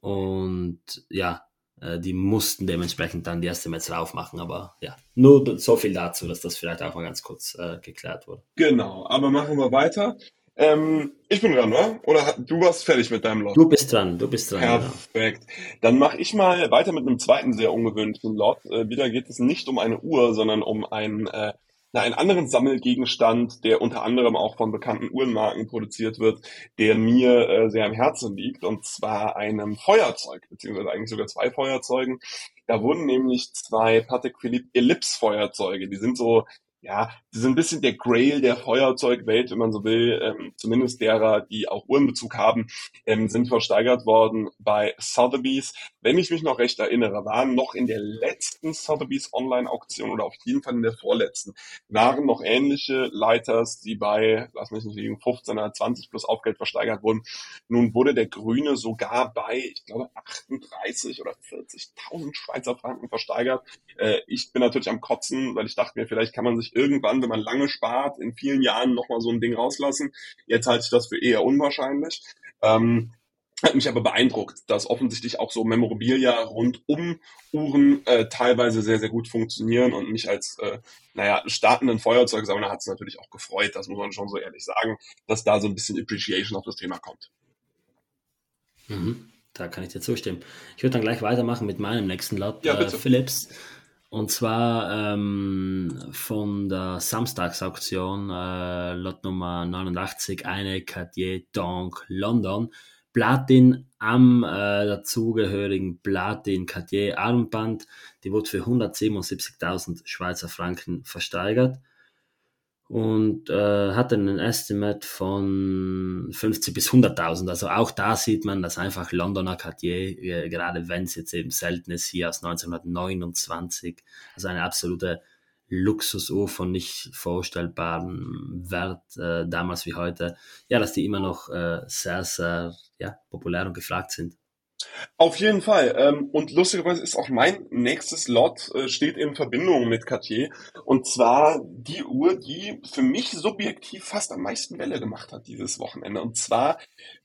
Und ja, äh, die mussten dementsprechend dann die erste Match drauf machen. Aber ja, nur so viel dazu, dass das vielleicht auch mal ganz kurz äh, geklärt wurde. Genau, aber machen wir weiter. Ähm, ich bin dran, oder? Oder du warst fertig mit deinem Lot? Du bist dran, du bist dran. Perfekt. Genau. Dann mache ich mal weiter mit einem zweiten sehr ungewöhnlichen Lot. Äh, wieder geht es nicht um eine Uhr, sondern um ein äh, na, einen anderen Sammelgegenstand, der unter anderem auch von bekannten Uhrenmarken produziert wird, der mir äh, sehr am Herzen liegt, und zwar einem Feuerzeug, beziehungsweise eigentlich sogar zwei Feuerzeugen. Da wurden nämlich zwei Patek Philippe Ellipse Feuerzeuge, die sind so ja, sind ein bisschen der Grail der Feuerzeugwelt, wenn man so will, ähm, zumindest derer, die auch Uhrenbezug haben, ähm, sind versteigert worden bei Sotheby's. Wenn ich mich noch recht erinnere, waren noch in der letzten Sotheby's Online-Auktion oder auf jeden Fall in der vorletzten, waren noch ähnliche Lighters, die bei, lass mich nicht liegen, 15 oder 20 plus Aufgeld versteigert wurden. Nun wurde der Grüne sogar bei, ich glaube, 38 oder 40.000 Schweizer Franken versteigert. Äh, ich bin natürlich am Kotzen, weil ich dachte mir, vielleicht kann man sich irgendwann, wenn man lange spart, in vielen Jahren nochmal so ein Ding rauslassen. Jetzt halte ich das für eher unwahrscheinlich. Ähm, hat mich aber beeindruckt, dass offensichtlich auch so Memorabilia rund um Uhren äh, teilweise sehr, sehr gut funktionieren und mich als, äh, naja, startenden Feuerzeugsammler hat es natürlich auch gefreut, das muss man schon so ehrlich sagen, dass da so ein bisschen Appreciation auf das Thema kommt. Mhm, da kann ich dir zustimmen. Ich würde dann gleich weitermachen mit meinem nächsten Lot, Ja, äh, bitte. Philips. Und zwar ähm, von der Samstagsauktion, äh, Lot Nummer 89, eine Cartier Donk London. Platin am äh, dazugehörigen Platin Cartier Armband. Die wurde für 177.000 Schweizer Franken versteigert und äh, hatte einen Estimate von 50 bis 100.000. Also auch da sieht man, dass einfach Londoner Cartier, äh, gerade wenn es jetzt eben selten ist, hier aus 1929, also eine absolute Luxusuhr von nicht vorstellbarem Wert, äh, damals wie heute, ja, dass die immer noch äh, sehr, sehr ja, populär und gefragt sind. Auf jeden Fall. Ähm, und lustigerweise ist auch mein nächstes Lot äh, steht in Verbindung mit Cartier. Und zwar die Uhr, die für mich subjektiv fast am meisten Welle gemacht hat dieses Wochenende. Und zwar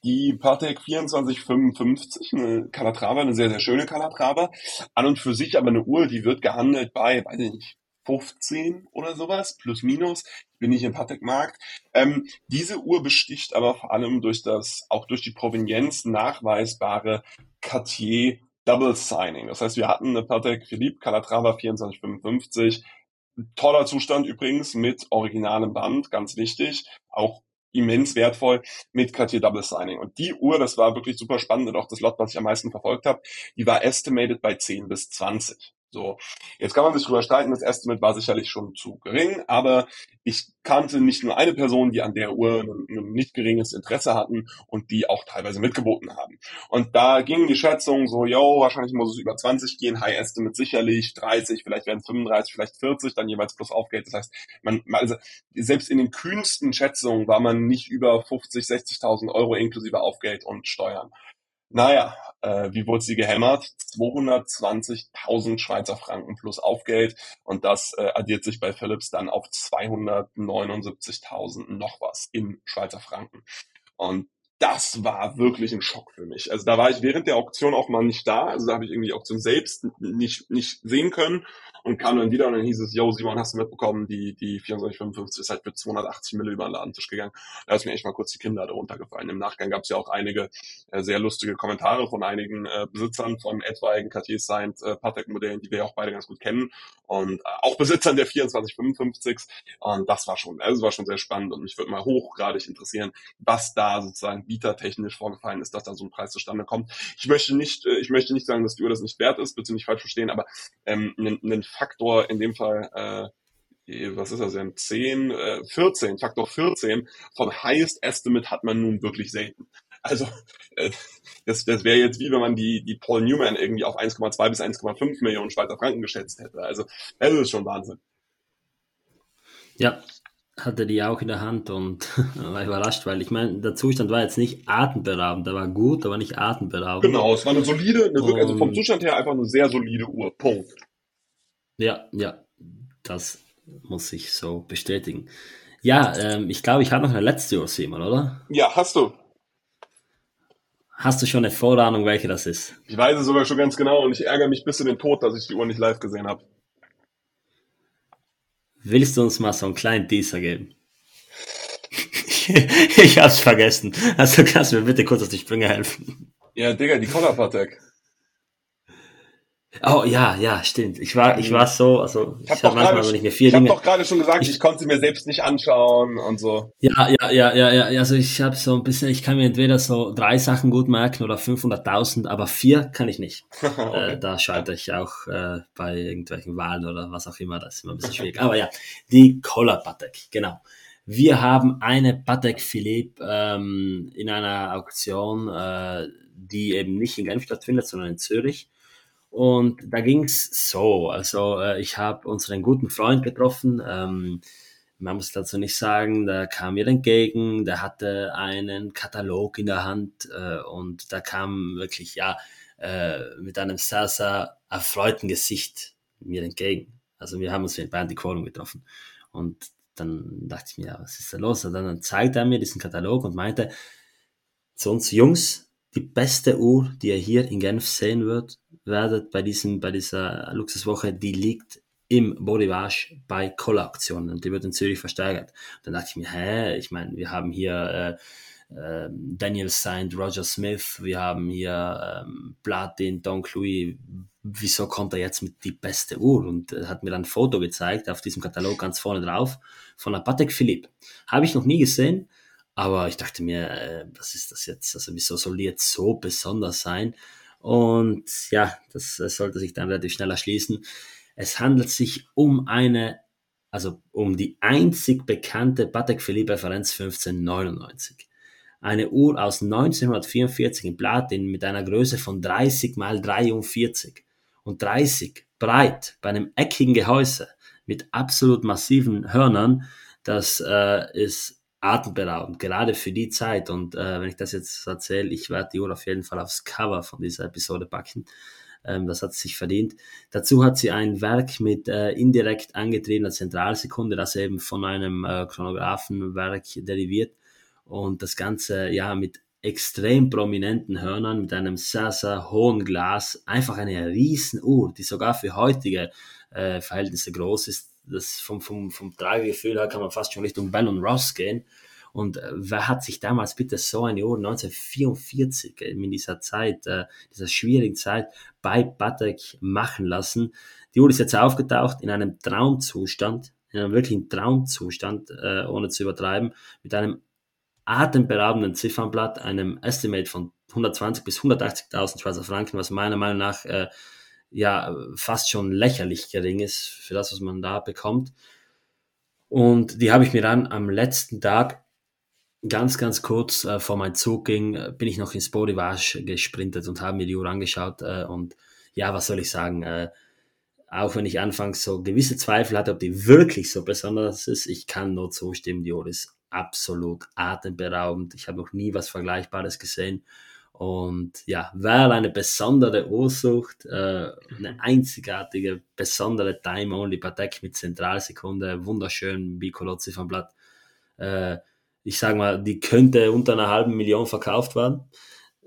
die Patek 2455, eine Calatrava, eine sehr, sehr schöne Calatrava. An und für sich aber eine Uhr, die wird gehandelt bei, weiß ich nicht, 15 oder sowas, plus minus. Ich bin nicht im Patek-Markt. Ähm, diese Uhr besticht aber vor allem durch das, auch durch die Provenienz nachweisbare Cartier Double Signing. Das heißt, wir hatten eine Patek Philippe Calatrava 2455. Toller Zustand übrigens mit originalem Band, ganz wichtig. Auch immens wertvoll mit Cartier Double Signing. Und die Uhr, das war wirklich super spannend und auch das Lot, was ich am meisten verfolgt habe, die war estimated bei 10 bis 20. So, jetzt kann man sich drüber streiten, das Estimate war sicherlich schon zu gering, aber ich kannte nicht nur eine Person, die an der Uhr ein, nicht geringes Interesse hatten und die auch teilweise mitgeboten haben. Und da gingen die Schätzungen so, yo, wahrscheinlich muss es über 20 gehen, High Estimate sicherlich, 30, vielleicht werden es 35, vielleicht 40, dann jeweils plus Aufgeld. Das heißt, man, also selbst in den kühnsten Schätzungen war man nicht über 50, 60.000 Euro inklusive Aufgeld und Steuern. Naja, äh, wie wurde sie gehämmert? 220.000 Schweizer Franken plus Aufgeld und das äh, addiert sich bei Philips dann auf 279.000 noch was in Schweizer Franken. Und das war wirklich ein Schock für mich. Also da war ich während der Auktion auch mal nicht da. Also da habe ich irgendwie die Auktion selbst nicht, nicht sehen können und kam dann wieder und dann hieß es, yo, Simon, hast du mitbekommen, die, die 2455 ist halt für 280 Mille über den Ladentisch gegangen. Da ist mir echt mal kurz die Kinder darunter gefallen. Im Nachgang gab es ja auch einige äh, sehr lustige Kommentare von einigen äh, Besitzern von etwaigen Cartier Signed äh, Patek-Modellen, die wir ja auch beide ganz gut kennen und äh, auch Besitzern der 2455 und das war schon, also war schon sehr spannend und mich würde mal hochgradig interessieren, was da sozusagen bietertechnisch vorgefallen ist, dass da so ein Preis zustande kommt. Ich möchte nicht, äh, ich möchte nicht sagen, dass die Uhr das nicht wert ist, bitte nicht falsch verstehen, aber ähm, einen, Faktor in dem Fall, äh, was ist das denn, 10, äh, 14, Faktor 14 von Highest Estimate hat man nun wirklich selten. Also äh, das, das wäre jetzt wie wenn man die, die Paul Newman irgendwie auf 1,2 bis 1,5 Millionen Schweizer Franken geschätzt hätte. Also das ist schon Wahnsinn. Ja, hatte die auch in der Hand und war überrascht, weil ich meine, der Zustand war jetzt nicht atemberaubend, der war gut, aber nicht atemberaubend. Genau, es war eine solide, eine wirklich, also vom Zustand her einfach eine sehr solide Uhr. Punkt. Ja, ja, das muss ich so bestätigen. Ja, ähm, ich glaube, ich habe noch eine letzte Uhr, Simon, oder? Ja, hast du. Hast du schon eine Vorahnung, welche das ist? Ich weiß es sogar schon ganz genau und ich ärgere mich bis in den Tod, dass ich die Uhr nicht live gesehen habe. Willst du uns mal so einen kleinen Teaser geben? ich hab's vergessen. Also kannst du mir bitte kurz auf die Sprünge helfen. Ja, Digga, die Collar Patek. Oh ja, ja, stimmt. Ich war, ich war so, also ich Ich habe habe doch, manchmal, gerade- wenn ich mir vier ich hab Dinge. doch gerade schon gesagt, Ich- ich, konnte sie mir selbst nicht anschauen und so. Ja, ja, ja, ja, ja. Also ich habe so ein bisschen, ich kann mir entweder so drei Sachen gut merken oder 500.000, aber vier kann ich nicht. Äh, da scheitere ich auch äh, bei irgendwelchen Wahlen oder was auch immer. Das ist immer ein bisschen schwierig. Aber ja, die Collar Patek, genau. Wir haben eine Patek Philippe ähm, in einer Auktion, äh, die eben nicht in Genf stattfindet, sondern in Zürich. Und da ging's so. Also äh, ich habe unseren guten Freund getroffen. Ähm, man muss dazu nicht sagen, da kam mir entgegen, der hatte einen Katalog in der Hand äh, und da kam wirklich, ja, äh, mit einem sehr, sehr erfreuten Gesicht mir entgegen. Also wir haben uns bei Antiquorum getroffen und dann dachte ich mir, ja, was ist da los? Und dann zeigte er mir diesen Katalog und meinte zu uns Jungs, die beste Uhr, die ihr hier in Genf sehen wird, werdet bei diesem, bei dieser Luxuswoche, die liegt im Bodywash bei Kollauktionen und die wird in Zürich versteigert. Dann dachte ich mir, hä, ich meine, wir haben hier äh, äh, Daniel Saint, Roger Smith, wir haben hier ähm, Platin, Don Louis, wieso kommt er jetzt mit die beste Uhr? Und er hat mir dann ein Foto gezeigt, auf diesem Katalog ganz vorne drauf, von der Patek Philippe. Habe ich noch nie gesehen, aber ich dachte mir, äh, was ist das jetzt? Also wieso soll die jetzt so besonders sein? Und ja, das, sollte sich dann relativ schnell erschließen. Es handelt sich um eine, also um die einzig bekannte Patek Philippe Referenz 1599. Eine Uhr aus 1944 in Platin mit einer Größe von 30 mal 43 und 30 breit bei einem eckigen Gehäuse mit absolut massiven Hörnern. Das äh, ist atemberaubend, gerade für die Zeit. Und äh, wenn ich das jetzt erzähle, ich werde die Uhr auf jeden Fall aufs Cover von dieser Episode packen. Ähm, das hat sich verdient. Dazu hat sie ein Werk mit äh, indirekt angetriebener Zentralsekunde, das eben von einem äh, Chronographenwerk deriviert. Und das Ganze ja mit extrem prominenten Hörnern, mit einem sehr, sehr hohen Glas. Einfach eine riesen Uhr, die sogar für heutige äh, Verhältnisse groß ist das vom, vom, vom Tragegefühl her kann man fast schon Richtung Bell und Ross gehen. Und äh, wer hat sich damals bitte so eine Uhr 1944 äh, in dieser Zeit, äh, dieser schwierigen Zeit bei Patek machen lassen? Die Uhr ist jetzt aufgetaucht in einem Traumzustand, in einem wirklichen Traumzustand, äh, ohne zu übertreiben, mit einem atemberaubenden Ziffernblatt, einem Estimate von 120 bis 180.000 Schweizer Franken, was meiner Meinung nach äh, ja fast schon lächerlich gering ist für das, was man da bekommt. Und die habe ich mir dann am letzten Tag ganz, ganz kurz äh, vor mein Zug ging, bin ich noch ins Bodywash gesprintet und habe mir die Uhr angeschaut. Äh, und ja, was soll ich sagen? Äh, auch wenn ich anfangs so gewisse Zweifel hatte, ob die wirklich so besonders ist, ich kann nur zustimmen, die Uhr ist absolut atemberaubend. Ich habe noch nie was Vergleichbares gesehen. Und ja, wer eine besondere Uhr sucht, äh, eine einzigartige, besondere Time-Only Patek mit Zentralsekunde, wunderschön Bicolozzi vom Blatt. Äh, ich sage mal, die könnte unter einer halben Million verkauft werden.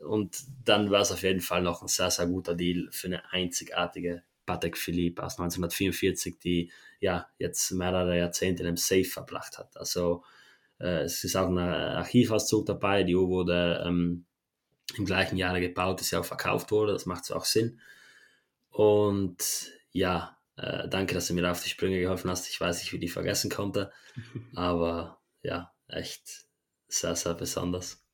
Und dann war es auf jeden Fall noch ein sehr, sehr guter Deal für eine einzigartige Patek Philippe aus 1944, die ja jetzt mehrere Jahrzehnte in einem Safe verbracht hat. Also äh, es ist auch ein Archivauszug dabei. Die Uhr wurde ähm, im gleichen Jahre gebaut ist, ja auch verkauft wurde. Das macht so auch Sinn. Und ja, äh, danke, dass du mir auf die Sprünge geholfen hast. Ich weiß nicht, wie die vergessen konnte. Aber ja, echt sehr, sehr besonders.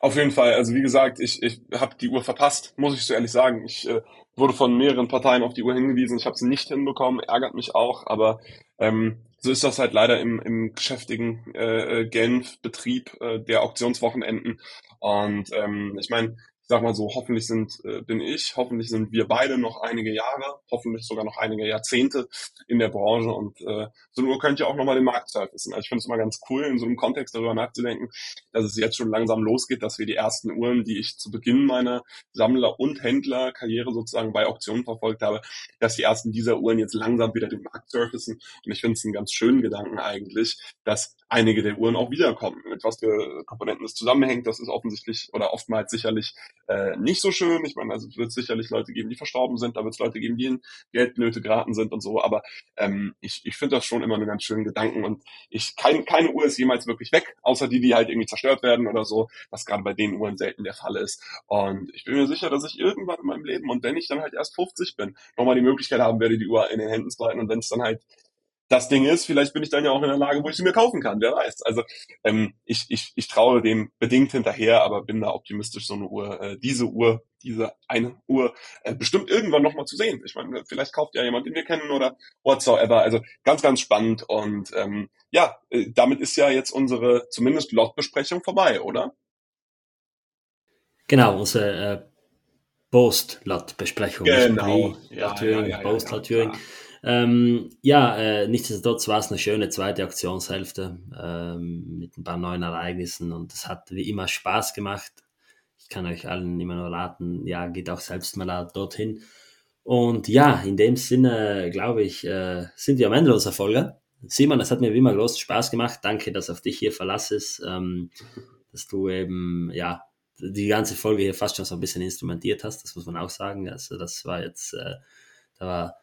Auf jeden Fall. Also wie gesagt, ich, ich habe die Uhr verpasst, muss ich so ehrlich sagen. Ich äh, wurde von mehreren Parteien auf die Uhr hingewiesen. Ich habe sie nicht hinbekommen, ärgert mich auch. Aber ähm, so ist das halt leider im, im geschäftigen äh, äh, Genf-Betrieb äh, der Auktionswochenenden. Und ähm, ich meine, sag mal so, hoffentlich sind, äh, bin ich, hoffentlich sind wir beide noch einige Jahre, hoffentlich sogar noch einige Jahrzehnte in der Branche und äh, so nur könnt ihr auch nochmal den Markt surfen. Also ich finde es immer ganz cool, in so einem Kontext darüber nachzudenken, dass es jetzt schon langsam losgeht, dass wir die ersten Uhren, die ich zu Beginn meiner Sammler- und Händlerkarriere sozusagen bei Auktionen verfolgt habe, dass die ersten dieser Uhren jetzt langsam wieder den Markt surfacen. Und ich finde es einen ganz schönen Gedanken eigentlich, dass einige der Uhren auch wiederkommen. Mit was für Komponenten es zusammenhängt, das ist offensichtlich oder oftmals sicherlich äh, nicht so schön. Ich meine, also es wird sicherlich Leute geben, die verstorben sind, da wird es Leute geben, die in Geldnöte geraten sind und so, aber ähm, ich, ich finde das schon immer einen ganz schönen Gedanken und ich kein, keine Uhr ist jemals wirklich weg, außer die, die halt irgendwie zerstört werden oder so, was gerade bei den Uhren selten der Fall ist. Und ich bin mir sicher, dass ich irgendwann in meinem Leben und wenn ich dann halt erst 50 bin, nochmal die Möglichkeit haben werde, die Uhr in den Händen zu halten und wenn es dann halt das Ding ist, vielleicht bin ich dann ja auch in der Lage, wo ich sie mir kaufen kann, wer weiß. Also ähm, ich, ich, ich traue dem bedingt hinterher, aber bin da optimistisch, so eine Uhr, äh, diese Uhr, diese eine Uhr äh, bestimmt irgendwann nochmal zu sehen. Ich meine, vielleicht kauft ja jemand, den wir kennen oder whatsoever. Also ganz, ganz spannend und ähm, ja, äh, damit ist ja jetzt unsere zumindest Lot-Besprechung vorbei, oder? Genau, unsere äh, Post-Lot-Besprechung. Genau. Ja, ja, ja, Post-Lot-Turing. Ja, ähm, ja, äh, nichtsdestotrotz war es eine schöne zweite Aktionshälfte ähm, mit ein paar neuen Ereignissen und es hat wie immer Spaß gemacht. Ich kann euch allen immer nur raten, ja, geht auch selbst mal dorthin. Und ja, in dem Sinne, glaube ich, äh, sind wir am Ende unserer Folge. Simon, es hat mir wie immer großen Spaß gemacht. Danke, dass auf dich hier Verlass ist, ähm, dass du eben, ja, die ganze Folge hier fast schon so ein bisschen instrumentiert hast, das muss man auch sagen. Also das war jetzt, äh, da war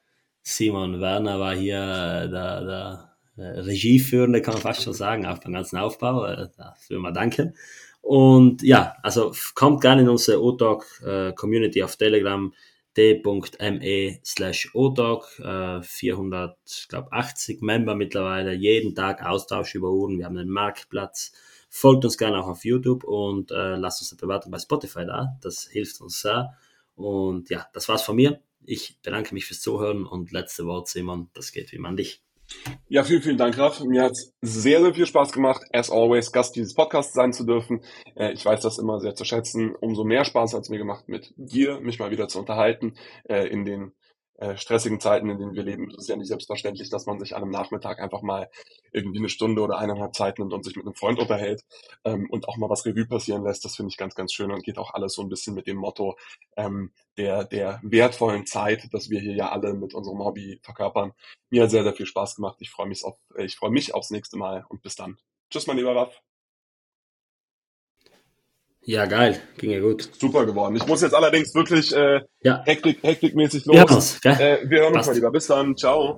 Simon Werner war hier äh, der, der äh, Regieführende, kann man fast schon sagen, auch beim ganzen Aufbau. Äh, dafür mal danke. Und ja, also kommt gerne in unsere O-Talk äh, Community auf Telegram d.me slash odog, 480 Member mittlerweile, jeden Tag Austausch über Uhren, wir haben einen Marktplatz, folgt uns gerne auch auf YouTube und äh, lasst uns eine Bewertung bei Spotify da, das hilft uns sehr und ja, das war's von mir, ich bedanke mich fürs Zuhören und letzte Wort Simon, das geht wie man dich. Ja, vielen, vielen Dank, Raf. Mir hat sehr, sehr viel Spaß gemacht, as always, Gast dieses Podcasts sein zu dürfen. Äh, ich weiß das immer sehr zu schätzen. Umso mehr Spaß hat es mir gemacht, mit dir mich mal wieder zu unterhalten äh, in den stressigen Zeiten, in denen wir leben, ist ja nicht selbstverständlich, dass man sich an einem Nachmittag einfach mal irgendwie eine Stunde oder eineinhalb Zeit nimmt und sich mit einem Freund unterhält ähm, und auch mal was Revue passieren lässt. Das finde ich ganz, ganz schön und geht auch alles so ein bisschen mit dem Motto ähm, der, der wertvollen Zeit, dass wir hier ja alle mit unserem Hobby verkörpern. Mir hat sehr, sehr viel Spaß gemacht. Ich freue mich auf, äh, ich freue mich aufs nächste Mal und bis dann. Tschüss, mein lieber Raff. Ja, geil. Ging ja gut. Super geworden. Ich muss jetzt allerdings wirklich äh, ja. hektik, hektikmäßig los. Wir uns? Äh, wir hören uns mal lieber. Bis dann. Ciao.